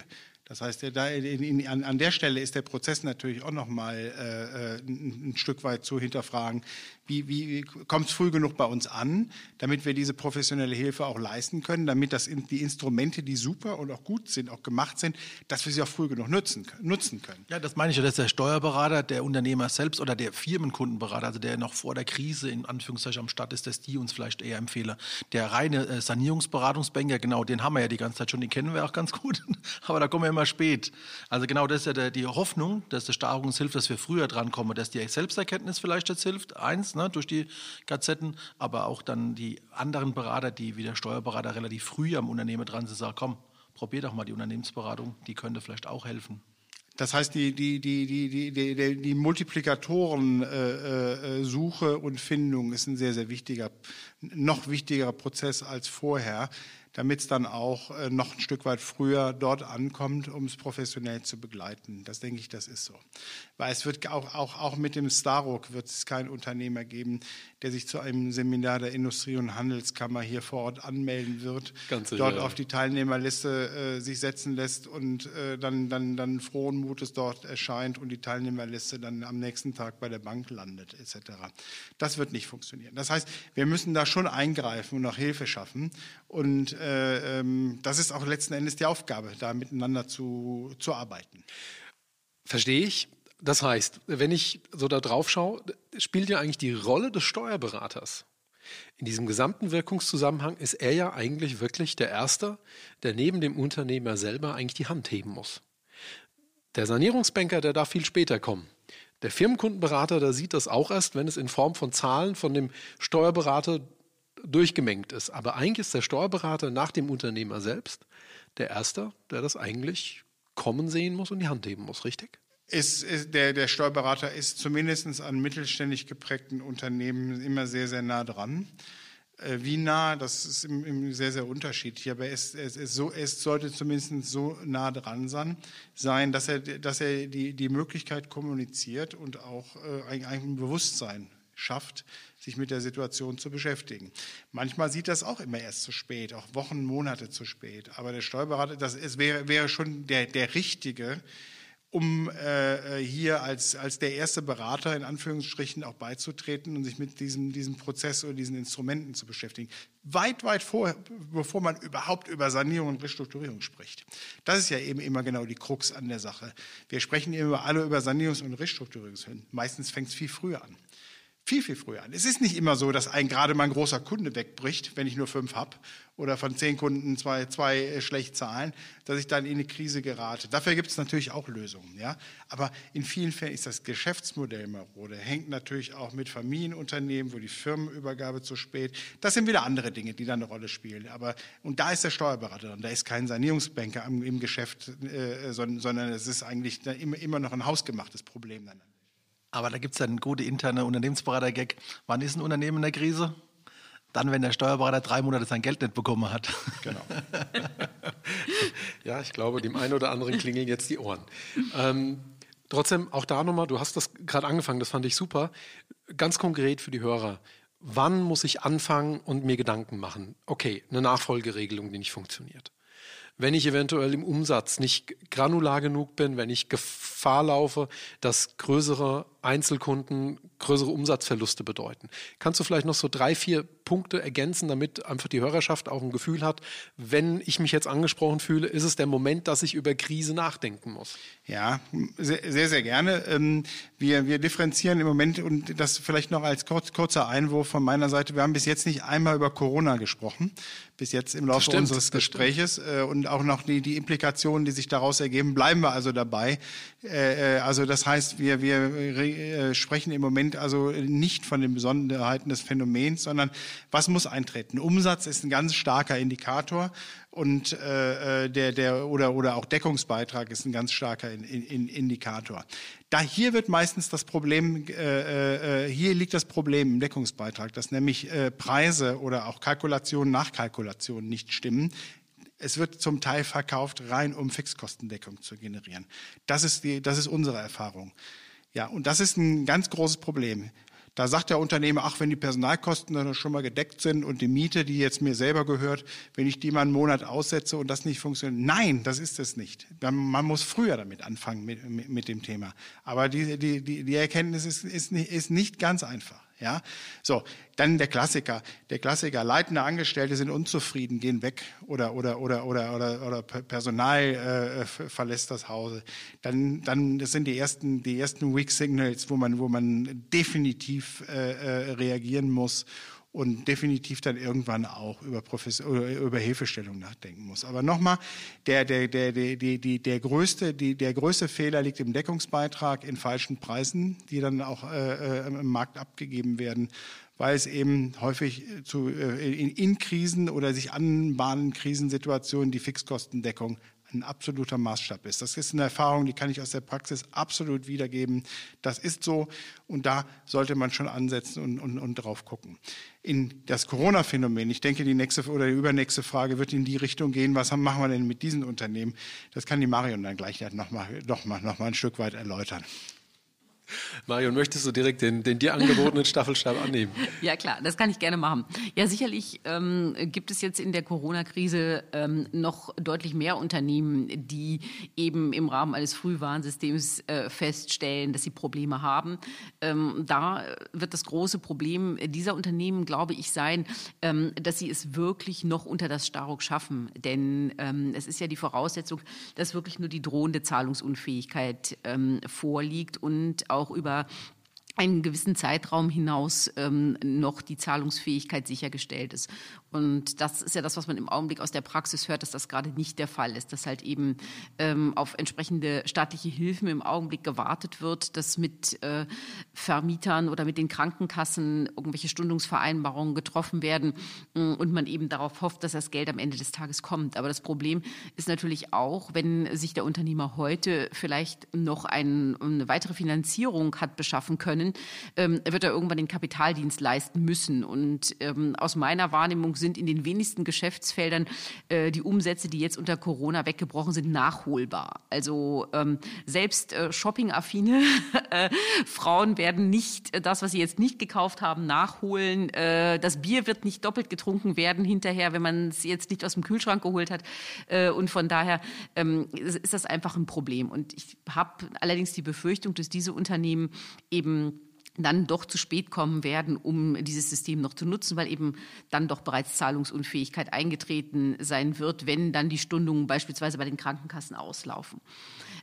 das heißt, an, der Stelle ist der Prozess natürlich auch nochmal äh, äh, ein, ein Stück weit zu hinterfragen, wie, wie kommt es früh genug bei uns an, damit wir diese professionelle Hilfe auch leisten können, damit das die Instrumente, die super und auch gut sind, auch gemacht sind, dass wir sie auch früh genug nutzen, nutzen können. Ja, das meine ich ja, dass der Steuerberater, der Unternehmer selbst oder der Firmenkundenberater, also der noch vor der Krise in Anführungszeichen am Start ist, dass die uns vielleicht eher empfehlen. Der reine äh, Sanierungsberatungsbanker, genau, den haben wir ja die ganze Zeit schon, den kennen wir auch ganz gut, aber da kommen wir immer spät. Also genau das ist ja die Hoffnung, dass der Staat uns hilft, dass wir früher drankommen, dass die Selbsterkenntnis vielleicht jetzt hilft, eins, ne, durch die Gazetten, aber auch dann die anderen Berater, die wie der Steuerberater relativ früh am Unternehmen dran sind, sagen, komm, probier doch mal die Unternehmensberatung, die könnte vielleicht auch helfen. Das heißt, die, die, die, die, die, die, die Multiplikatoren-Suche äh, äh, und Findung ist ein sehr, sehr wichtiger, noch wichtigerer Prozess als vorher damit es dann auch äh, noch ein Stück weit früher dort ankommt, um es professionell zu begleiten. Das denke ich, das ist so. Weil es wird auch, auch, auch mit dem Starrock wird es keinen Unternehmer geben, der sich zu einem Seminar der Industrie- und Handelskammer hier vor Ort anmelden wird, Ganz dort auf die Teilnehmerliste äh, sich setzen lässt und äh, dann, dann, dann frohen Mutes dort erscheint und die Teilnehmerliste dann am nächsten Tag bei der Bank landet etc. Das wird nicht funktionieren. Das heißt, wir müssen da schon eingreifen und auch Hilfe schaffen und äh, ähm, das ist auch letzten Endes die Aufgabe, da miteinander zu, zu arbeiten. Verstehe ich. Das heißt, wenn ich so da drauf schaue, spielt ja eigentlich die Rolle des Steuerberaters. In diesem gesamten Wirkungszusammenhang ist er ja eigentlich wirklich der Erste, der neben dem Unternehmer selber eigentlich die Hand heben muss. Der Sanierungsbanker, der darf viel später kommen. Der Firmenkundenberater, der sieht das auch erst, wenn es in Form von Zahlen von dem Steuerberater durchgemengt ist. Aber eigentlich ist der Steuerberater nach dem Unternehmer selbst der Erste, der das eigentlich kommen sehen muss und die Hand heben muss, richtig? Ist, ist der, der Steuerberater ist zumindest an mittelständig geprägten Unternehmen immer sehr, sehr nah dran. Äh, wie nah, das ist im, im sehr, sehr unterschiedlich, aber es, es, es, so, es sollte zumindest so nah dran sein, sein dass er, dass er die, die Möglichkeit kommuniziert und auch äh, ein, ein Bewusstsein schafft, sich mit der Situation zu beschäftigen. Manchmal sieht das auch immer erst zu spät, auch Wochen, Monate zu spät. Aber der Steuerberater, das es wäre, wäre schon der, der Richtige, um äh, hier als, als der erste Berater in Anführungsstrichen auch beizutreten und sich mit diesem, diesem Prozess oder diesen Instrumenten zu beschäftigen. Weit, weit vor, bevor man überhaupt über Sanierung und Restrukturierung spricht. Das ist ja eben immer genau die Krux an der Sache. Wir sprechen immer alle über Sanierungs- und Restrukturierungshilfen. Meistens fängt es viel früher an viel, viel früher an. Es ist nicht immer so, dass ein gerade mal ein großer Kunde wegbricht, wenn ich nur fünf habe oder von zehn Kunden zwei, zwei äh, schlecht zahlen, dass ich dann in eine Krise gerate. Dafür gibt es natürlich auch Lösungen. Ja? Aber in vielen Fällen ist das Geschäftsmodell marode. Hängt natürlich auch mit Familienunternehmen, wo die Firmenübergabe zu spät. Das sind wieder andere Dinge, die da eine Rolle spielen. Aber, und da ist der Steuerberater und da ist kein Sanierungsbanker im, Geschäft, äh, sondern, sondern es ist eigentlich immer, immer noch ein hausgemachtes Problem. Dann. Aber da gibt es ja einen guten internen Unternehmensberater-Gag. Wann ist ein Unternehmen in der Krise? Dann, wenn der Steuerberater drei Monate sein Geld nicht bekommen hat. Genau. ja, ich glaube, dem einen oder anderen klingeln jetzt die Ohren. Ähm, trotzdem, auch da nochmal, du hast das gerade angefangen, das fand ich super. Ganz konkret für die Hörer. Wann muss ich anfangen und mir Gedanken machen? Okay, eine Nachfolgeregelung, die nicht funktioniert wenn ich eventuell im Umsatz nicht granular genug bin, wenn ich Gefahr laufe, dass größere Einzelkunden größere Umsatzverluste bedeuten. Kannst du vielleicht noch so drei, vier Punkte ergänzen, damit einfach die Hörerschaft auch ein Gefühl hat, wenn ich mich jetzt angesprochen fühle, ist es der Moment, dass ich über Krise nachdenken muss? Ja, sehr, sehr, gerne. Ähm, wir, wir differenzieren im Moment und das vielleicht noch als kurz, kurzer Einwurf von meiner Seite. Wir haben bis jetzt nicht einmal über Corona gesprochen, bis jetzt im Laufe stimmt, unseres Gespräches äh, und auch noch die, die Implikationen, die sich daraus ergeben, bleiben wir also dabei. Äh, äh, also das heißt, wir, wir äh, sprechen im Moment also nicht von den Besonderheiten des Phänomens, sondern was muss eintreten? Umsatz ist ein ganz starker Indikator und äh, der, der oder, oder auch Deckungsbeitrag ist ein ganz starker in, in, Indikator. Da hier wird meistens das Problem, äh, äh, hier liegt das Problem im Deckungsbeitrag, dass nämlich äh, Preise oder auch Kalkulationen nach Kalkulationen nicht stimmen. Es wird zum Teil verkauft, rein um Fixkostendeckung zu generieren. Das ist, die, das ist unsere Erfahrung. Ja, und das ist ein ganz großes Problem. Da sagt der Unternehmer, ach, wenn die Personalkosten dann schon mal gedeckt sind und die Miete, die jetzt mir selber gehört, wenn ich die mal einen Monat aussetze und das nicht funktioniert. Nein, das ist es nicht. Man muss früher damit anfangen mit, mit, mit dem Thema. Aber die, die, die, Erkenntnis ist, ist, ist nicht ganz einfach. Ja, so dann der Klassiker. Der Klassiker: Leitende Angestellte sind unzufrieden, gehen weg oder oder oder oder oder, oder Personal äh, verlässt das Haus. Dann dann das sind die ersten die ersten Weak Signals, wo man wo man definitiv äh, äh reagieren muss und definitiv dann irgendwann auch über, Profes über Hilfestellung nachdenken muss. Aber nochmal, der, der, der, der, der, der, größte, die, der größte Fehler liegt im Deckungsbeitrag in falschen Preisen, die dann auch äh, äh im Markt abgegeben werden, weil es eben häufig zu, äh, in, in Krisen oder sich anbahnenden Krisensituationen die Fixkostendeckung ein absoluter Maßstab ist. Das ist eine Erfahrung, die kann ich aus der Praxis absolut wiedergeben. Das ist so und da sollte man schon ansetzen und, und, und drauf gucken. In das Corona-Phänomen, ich denke, die nächste oder die übernächste Frage wird in die Richtung gehen, was machen wir denn mit diesen Unternehmen? Das kann die Marion dann gleich nochmal noch mal, noch mal ein Stück weit erläutern. Marion, möchtest du direkt den, den dir angebotenen Staffelstab annehmen? Ja, klar, das kann ich gerne machen. Ja, sicherlich ähm, gibt es jetzt in der Corona-Krise ähm, noch deutlich mehr Unternehmen, die eben im Rahmen eines Frühwarnsystems äh, feststellen, dass sie Probleme haben. Ähm, da wird das große Problem dieser Unternehmen, glaube ich, sein, ähm, dass sie es wirklich noch unter das Staruk schaffen. Denn ähm, es ist ja die Voraussetzung, dass wirklich nur die drohende Zahlungsunfähigkeit ähm, vorliegt und auch auch über einen gewissen Zeitraum hinaus ähm, noch die Zahlungsfähigkeit sichergestellt ist. Und das ist ja das, was man im Augenblick aus der Praxis hört, dass das gerade nicht der Fall ist, dass halt eben ähm, auf entsprechende staatliche Hilfen im Augenblick gewartet wird, dass mit äh, Vermietern oder mit den Krankenkassen irgendwelche Stundungsvereinbarungen getroffen werden äh, und man eben darauf hofft, dass das Geld am Ende des Tages kommt. Aber das Problem ist natürlich auch, wenn sich der Unternehmer heute vielleicht noch ein, eine weitere Finanzierung hat beschaffen können, ähm, wird er irgendwann den Kapitaldienst leisten müssen. Und ähm, aus meiner Wahrnehmung sind in den wenigsten Geschäftsfeldern äh, die Umsätze, die jetzt unter Corona weggebrochen sind, nachholbar. Also ähm, selbst äh, shoppingaffine äh, Frauen werden nicht äh, das, was sie jetzt nicht gekauft haben, nachholen. Äh, das Bier wird nicht doppelt getrunken werden hinterher, wenn man es jetzt nicht aus dem Kühlschrank geholt hat. Äh, und von daher ähm, ist das einfach ein Problem. Und ich habe allerdings die Befürchtung, dass diese Unternehmen eben dann doch zu spät kommen werden, um dieses System noch zu nutzen, weil eben dann doch bereits Zahlungsunfähigkeit eingetreten sein wird, wenn dann die Stundungen beispielsweise bei den Krankenkassen auslaufen.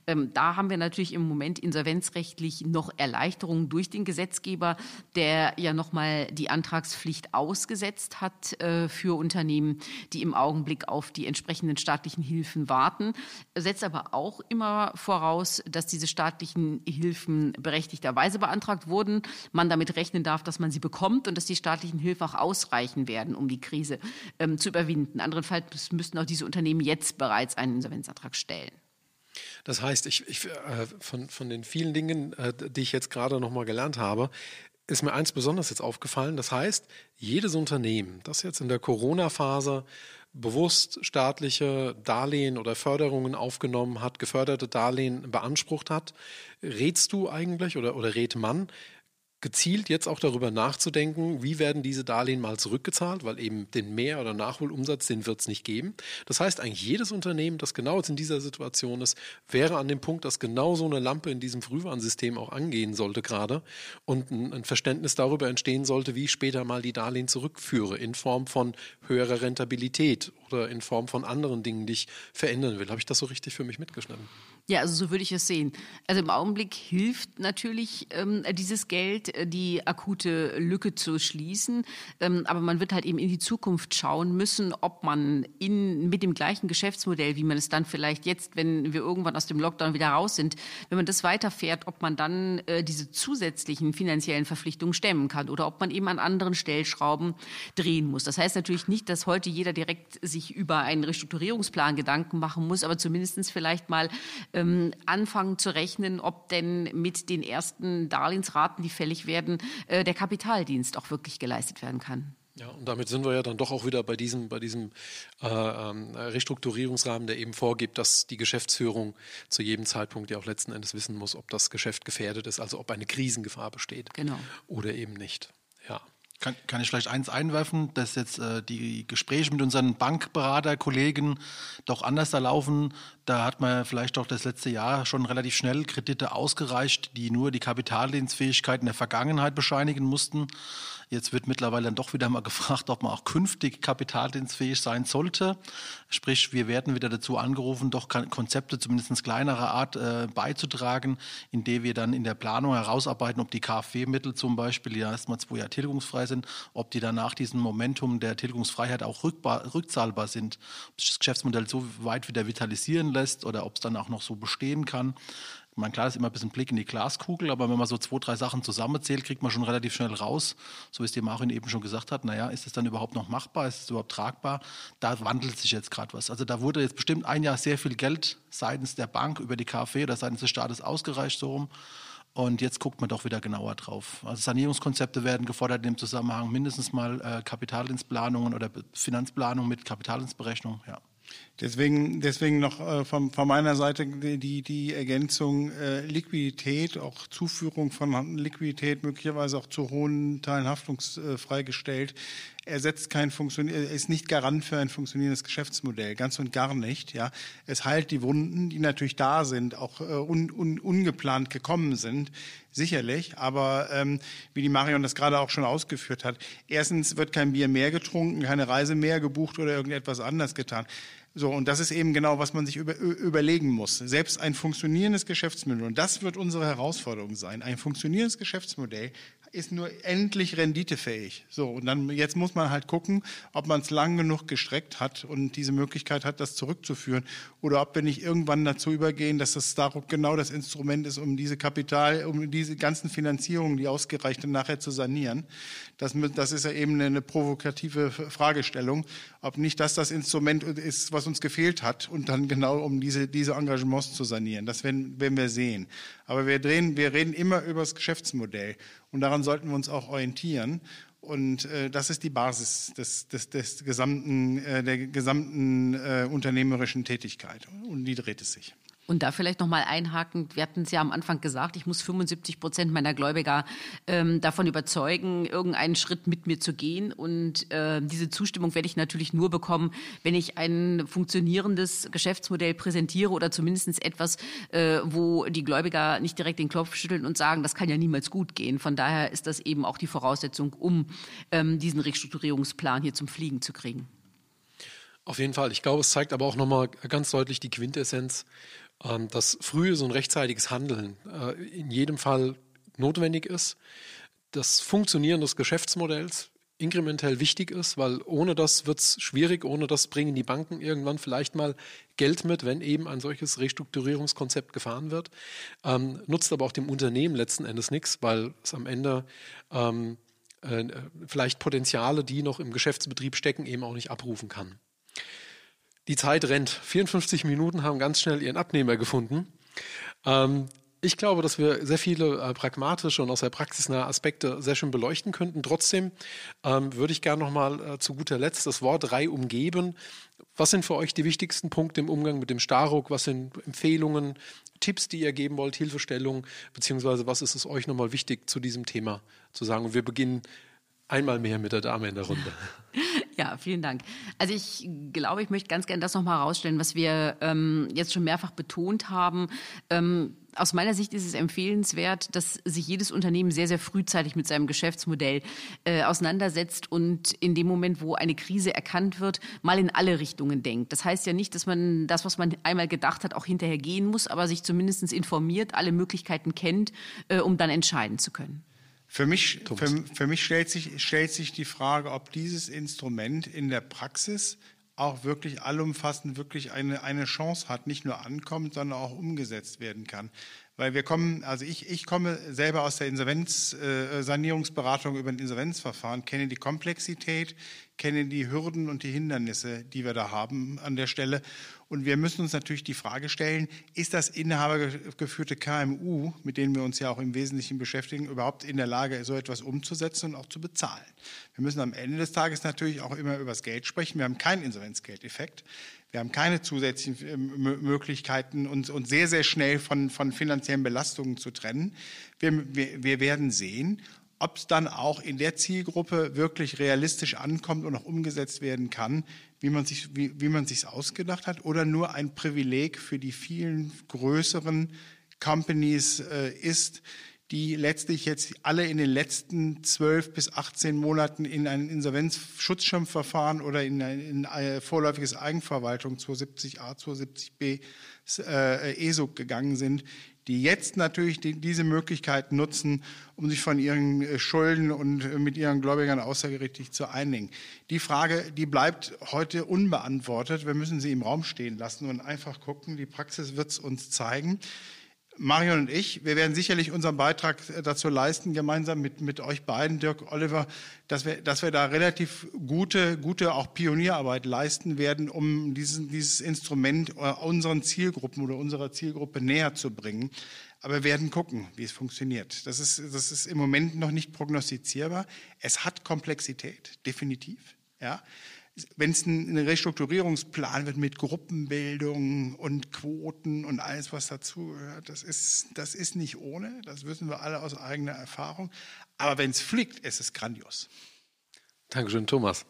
Ähm, da haben wir natürlich im Moment insolvenzrechtlich noch Erleichterungen durch den Gesetzgeber, der ja nochmal die Antragspflicht ausgesetzt hat äh, für Unternehmen, die im Augenblick auf die entsprechenden staatlichen Hilfen warten, setzt aber auch immer voraus, dass diese staatlichen Hilfen berechtigterweise beantragt wurden, man damit rechnen darf, dass man sie bekommt und dass die staatlichen Hilfen auch ausreichen werden, um die Krise ähm, zu überwinden. Andernfalls müssten auch diese Unternehmen jetzt bereits einen Insolvenzantrag stellen. Das heißt, ich, ich, äh, von, von den vielen Dingen, äh, die ich jetzt gerade noch mal gelernt habe, ist mir eins besonders jetzt aufgefallen. Das heißt, jedes Unternehmen, das jetzt in der Corona-Phase bewusst staatliche Darlehen oder Förderungen aufgenommen hat, geförderte Darlehen beansprucht hat, rätst du eigentlich oder, oder rät man, gezielt jetzt auch darüber nachzudenken, wie werden diese Darlehen mal zurückgezahlt, weil eben den Mehr- oder Nachholumsatz, den wird es nicht geben. Das heißt, eigentlich jedes Unternehmen, das genau jetzt in dieser Situation ist, wäre an dem Punkt, dass genau so eine Lampe in diesem Frühwarnsystem auch angehen sollte gerade und ein, Verständnis darüber entstehen sollte, wie ich später mal die Darlehen zurückführe in Form von höherer Rentabilität oder in Form von anderen Dingen, die ich verändern will. Habe ich das so richtig für mich mitgeschnitten? Ja, also so würde ich es sehen. Also im Augenblick hilft natürlich ähm, dieses Geld, äh, die akute Lücke zu schließen. Ähm, aber man wird halt eben in die Zukunft schauen müssen, ob man in, mit dem gleichen Geschäftsmodell, wie man es dann vielleicht jetzt, wenn wir irgendwann aus dem Lockdown wieder raus sind, wenn man das weiterfährt, ob man dann äh, diese zusätzlichen finanziellen Verpflichtungen stemmen kann oder ob man eben an anderen Stellschrauben drehen muss. Das heißt natürlich nicht, dass heute jeder direkt sich über einen Restrukturierungsplan Gedanken machen muss, aber zumindest vielleicht mal ähm, anfangen zu rechnen, ob denn mit den ersten Darlehensraten, die fällig werden, äh, der Kapitaldienst auch wirklich geleistet werden kann. Ja, und damit sind wir ja dann doch auch wieder bei diesem, bei diesem äh, ähm, Restrukturierungsrahmen, der eben vorgibt, dass die Geschäftsführung zu jedem Zeitpunkt ja auch letzten Endes wissen muss, ob das Geschäft gefährdet ist, also ob eine Krisengefahr besteht genau. oder eben nicht. Ja. Kann, kann ich vielleicht eins einwerfen, dass jetzt äh, die Gespräche mit unseren Bankberaterkollegen doch anders da laufen. Da hat man vielleicht doch das letzte Jahr schon relativ schnell Kredite ausgereicht, die nur die Kapitaldienstfähigkeit in der Vergangenheit bescheinigen mussten. Jetzt wird mittlerweile dann doch wieder mal gefragt, ob man auch künftig kapitaldienstfähig sein sollte. Sprich, wir werden wieder dazu angerufen, doch Konzepte zumindest kleinerer Art äh, beizutragen, indem wir dann in der Planung herausarbeiten, ob die KfW-Mittel zum Beispiel, die erstmal zwei Jahre tilgungsfrei sind, ob die dann nach diesem Momentum der Tilgungsfreiheit auch rückzahlbar sind, ob sich das Geschäftsmodell so weit wieder vitalisieren lässt oder ob es dann auch noch so bestehen kann. Man klar ist immer ein bisschen Blick in die Glaskugel, aber wenn man so zwei, drei Sachen zusammenzählt, kriegt man schon relativ schnell raus, so wie es die Marin eben schon gesagt hat, naja, ist es dann überhaupt noch machbar, ist es überhaupt tragbar? Da wandelt sich jetzt gerade was. Also da wurde jetzt bestimmt ein Jahr sehr viel Geld seitens der Bank über die KfW oder seitens des Staates ausgereicht, so rum. Und jetzt guckt man doch wieder genauer drauf. Also Sanierungskonzepte werden gefordert in dem Zusammenhang, mindestens mal äh, Kapitaldienstplanungen oder Finanzplanung mit Kapitaldienstberechnung, ja. Deswegen, deswegen noch äh, von, von meiner Seite die, die Ergänzung äh, Liquidität, auch Zuführung von Liquidität, möglicherweise auch zu hohen Teilen haftungsfrei gestellt, ersetzt kein Funktion ist nicht Garant für ein funktionierendes Geschäftsmodell, ganz und gar nicht. Ja, es heilt die Wunden, die natürlich da sind, auch äh, un, un, ungeplant gekommen sind, sicherlich. Aber ähm, wie die Marion das gerade auch schon ausgeführt hat, erstens wird kein Bier mehr getrunken, keine Reise mehr gebucht oder irgendetwas anders getan. So, und das ist eben genau, was man sich über, überlegen muss. Selbst ein funktionierendes Geschäftsmodell, und das wird unsere Herausforderung sein, ein funktionierendes Geschäftsmodell ist nur endlich renditefähig. So, und dann jetzt muss man halt gucken, ob man es lang genug gestreckt hat und diese Möglichkeit hat, das zurückzuführen. Oder ob wir nicht irgendwann dazu übergehen, dass das Startup genau das Instrument ist, um diese Kapital, um diese ganzen Finanzierungen, die ausgereichten, nachher zu sanieren. Das, das ist ja eben eine provokative Fragestellung, ob nicht das das Instrument ist, was uns gefehlt hat und dann genau um diese, diese Engagements zu sanieren. Das werden, werden wir sehen. Aber wir, drehen, wir reden immer über das Geschäftsmodell und daran sollten wir uns auch orientieren. Und äh, das ist die Basis des, des, des gesamten, äh, der gesamten äh, unternehmerischen Tätigkeit. Und die dreht es sich. Und da vielleicht nochmal einhakend, wir hatten es ja am Anfang gesagt, ich muss 75 Prozent meiner Gläubiger ähm, davon überzeugen, irgendeinen Schritt mit mir zu gehen. Und äh, diese Zustimmung werde ich natürlich nur bekommen, wenn ich ein funktionierendes Geschäftsmodell präsentiere oder zumindest etwas, äh, wo die Gläubiger nicht direkt den Klopf schütteln und sagen, das kann ja niemals gut gehen. Von daher ist das eben auch die Voraussetzung, um ähm, diesen Restrukturierungsplan hier zum Fliegen zu kriegen. Auf jeden Fall. Ich glaube, es zeigt aber auch nochmal ganz deutlich die Quintessenz ähm, dass frühe so ein rechtzeitiges Handeln äh, in jedem Fall notwendig ist, das Funktionieren des Geschäftsmodells inkrementell wichtig ist, weil ohne das wird es schwierig, ohne das bringen die Banken irgendwann vielleicht mal Geld mit, wenn eben ein solches Restrukturierungskonzept gefahren wird. Ähm, nutzt aber auch dem Unternehmen letzten Endes nichts, weil es am Ende ähm, äh, vielleicht Potenziale, die noch im Geschäftsbetrieb stecken, eben auch nicht abrufen kann. Die Zeit rennt. 54 Minuten haben ganz schnell ihren Abnehmer gefunden. Ähm, ich glaube, dass wir sehr viele äh, pragmatische und auch sehr praxisnahe Aspekte sehr schön beleuchten könnten. Trotzdem ähm, würde ich gerne nochmal äh, zu guter Letzt das Wort Rei umgeben. Was sind für euch die wichtigsten Punkte im Umgang mit dem Starruck? Was sind Empfehlungen, Tipps, die ihr geben wollt, Hilfestellungen? Beziehungsweise was ist es euch nochmal wichtig zu diesem Thema zu sagen? Und wir beginnen einmal mehr mit der Dame in der Runde. Ja, vielen Dank. Also ich glaube, ich möchte ganz gerne das nochmal herausstellen, was wir ähm, jetzt schon mehrfach betont haben. Ähm, aus meiner Sicht ist es empfehlenswert, dass sich jedes Unternehmen sehr, sehr frühzeitig mit seinem Geschäftsmodell äh, auseinandersetzt und in dem Moment, wo eine Krise erkannt wird, mal in alle Richtungen denkt. Das heißt ja nicht, dass man das, was man einmal gedacht hat, auch hinterher gehen muss, aber sich zumindest informiert, alle Möglichkeiten kennt, äh, um dann entscheiden zu können. Für mich, für, für mich stellt, sich, stellt sich die Frage, ob dieses Instrument in der Praxis auch wirklich allumfassend wirklich eine, eine Chance hat, nicht nur ankommt, sondern auch umgesetzt werden kann. Weil wir kommen, also ich, ich komme selber aus der Insolvenzsanierungsberatung äh, über ein Insolvenzverfahren, kenne die Komplexität, kenne die Hürden und die Hindernisse, die wir da haben an der Stelle. Und wir müssen uns natürlich die Frage stellen, ist das inhabergeführte KMU, mit denen wir uns ja auch im Wesentlichen beschäftigen, überhaupt in der Lage, so etwas umzusetzen und auch zu bezahlen? Wir müssen am Ende des Tages natürlich auch immer über das Geld sprechen. Wir haben keinen Insolvenzgeldeffekt. Wir haben keine zusätzlichen äh, Möglichkeiten, uns, uns sehr, sehr schnell von, von finanziellen Belastungen zu trennen. Wir, wir, wir werden sehen, ob es dann auch in der Zielgruppe wirklich realistisch ankommt und auch umgesetzt werden kann, wie man sich wie, wie ausgedacht hat, oder nur ein Privileg für die vielen größeren Companies äh, ist, die letztlich jetzt alle in den letzten zwölf bis 18 Monaten in ein Insolvenzschutzschirmverfahren oder in ein, in ein vorläufiges Eigenverwaltung 270a, 270b äh, ESUG gegangen sind, die jetzt natürlich die, diese Möglichkeit nutzen, um sich von ihren äh, Schulden und äh, mit ihren Gläubigern außergerichtlich zu einigen. Die Frage, die bleibt heute unbeantwortet. Wir müssen sie im Raum stehen lassen und einfach gucken. Die Praxis wird es uns zeigen. Marion und ich, wir werden sicherlich unseren Beitrag dazu leisten, gemeinsam mit, mit euch beiden, Dirk, Oliver, dass wir, dass wir da relativ gute, gute auch Pionierarbeit leisten werden, um diesen, dieses Instrument äh, unseren Zielgruppen oder unserer Zielgruppe näher zu bringen. Aber wir werden gucken, wie es funktioniert. Das ist, das ist im Moment noch nicht prognostizierbar. Es hat Komplexität, definitiv. Ja wenn es ein Restrukturierungsplan wird mit Gruppenbildung und Quoten und alles, was dazugehört, das ist, das ist nicht ohne, das wissen wir alle aus eigener Erfahrung. Aber wenn es fliegt, ist es grandios. Dankeschön, Thomas.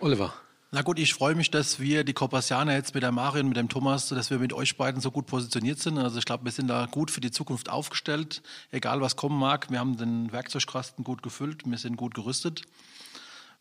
Oliver. Na gut, ich freue mich, dass wir die Korpasianer jetzt mit der Marion, mit dem Thomas, dass wir mit euch beiden so gut positioniert sind. Also ich glaube, wir sind da gut für die Zukunft aufgestellt, egal was kommen mag. Wir haben den Werkzeugkasten gut gefüllt, wir sind gut gerüstet.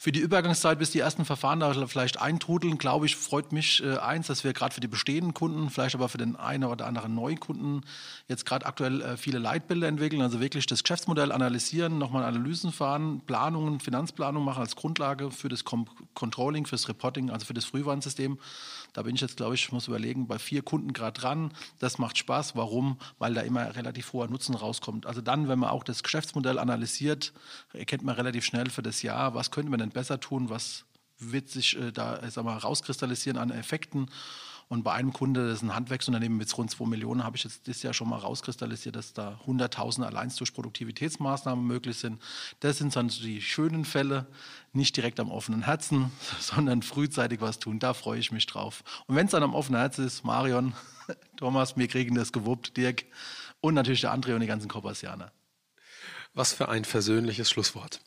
Für die Übergangszeit, bis die ersten Verfahren da vielleicht eintrudeln, glaube ich, freut mich äh, eins, dass wir gerade für die bestehenden Kunden, vielleicht aber für den einen oder anderen Neukunden jetzt gerade aktuell äh, viele Leitbilder entwickeln, also wirklich das Geschäftsmodell analysieren, nochmal Analysen fahren, Planungen, Finanzplanung machen als Grundlage für das Com Controlling, fürs Reporting, also für das Frühwarnsystem. Da bin ich jetzt, glaube ich, muss überlegen, bei vier Kunden gerade dran. Das macht Spaß. Warum? Weil da immer relativ hoher Nutzen rauskommt. Also dann, wenn man auch das Geschäftsmodell analysiert, erkennt man relativ schnell für das Jahr, was könnte man denn besser tun, was wird sich äh, da sag mal, rauskristallisieren an Effekten. Und bei einem Kunde, das ist ein Handwerksunternehmen mit rund 2 Millionen, habe ich jetzt das Jahr schon mal rauskristallisiert, dass da 100.000 allein durch Produktivitätsmaßnahmen möglich sind. Das sind dann die schönen Fälle, nicht direkt am offenen Herzen, sondern frühzeitig was tun. Da freue ich mich drauf. Und wenn es dann am offenen Herzen ist, Marion, Thomas, wir kriegen das gewuppt, Dirk und natürlich der André und die ganzen Kopassianer. Was für ein versöhnliches Schlusswort.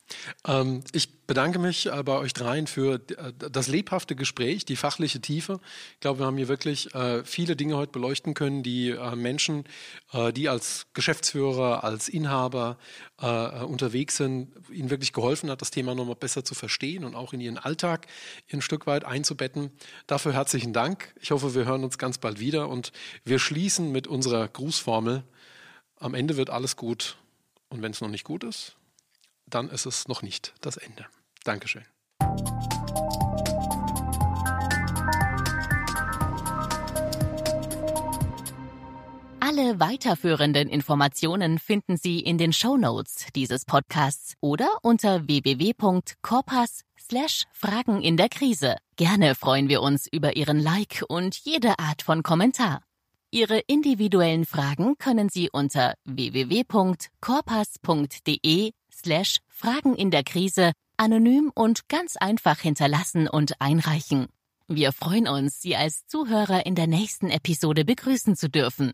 Ähm, ich bedanke mich äh, bei euch dreien für äh, das lebhafte Gespräch, die fachliche Tiefe. Ich glaube, wir haben hier wirklich äh, viele Dinge heute beleuchten können, die äh, Menschen, äh, die als Geschäftsführer, als Inhaber äh, unterwegs sind, ihnen wirklich geholfen hat, das Thema nochmal besser zu verstehen und auch in ihren Alltag ein Stück weit einzubetten. Dafür herzlichen Dank. Ich hoffe, wir hören uns ganz bald wieder und wir schließen mit unserer Grußformel. Am Ende wird alles gut und wenn es noch nicht gut ist, dann ist es noch nicht das Ende. Dankeschön. Alle weiterführenden Informationen finden Sie in den Show Notes dieses Podcasts oder unter www.corpas slash Fragen in der Krise. Gerne freuen wir uns über Ihren Like und jede Art von Kommentar. Ihre individuellen Fragen können Sie unter www.corpas.de slash Fragen in der Krise anonym und ganz einfach hinterlassen und einreichen. Wir freuen uns, Sie als Zuhörer in der nächsten Episode begrüßen zu dürfen.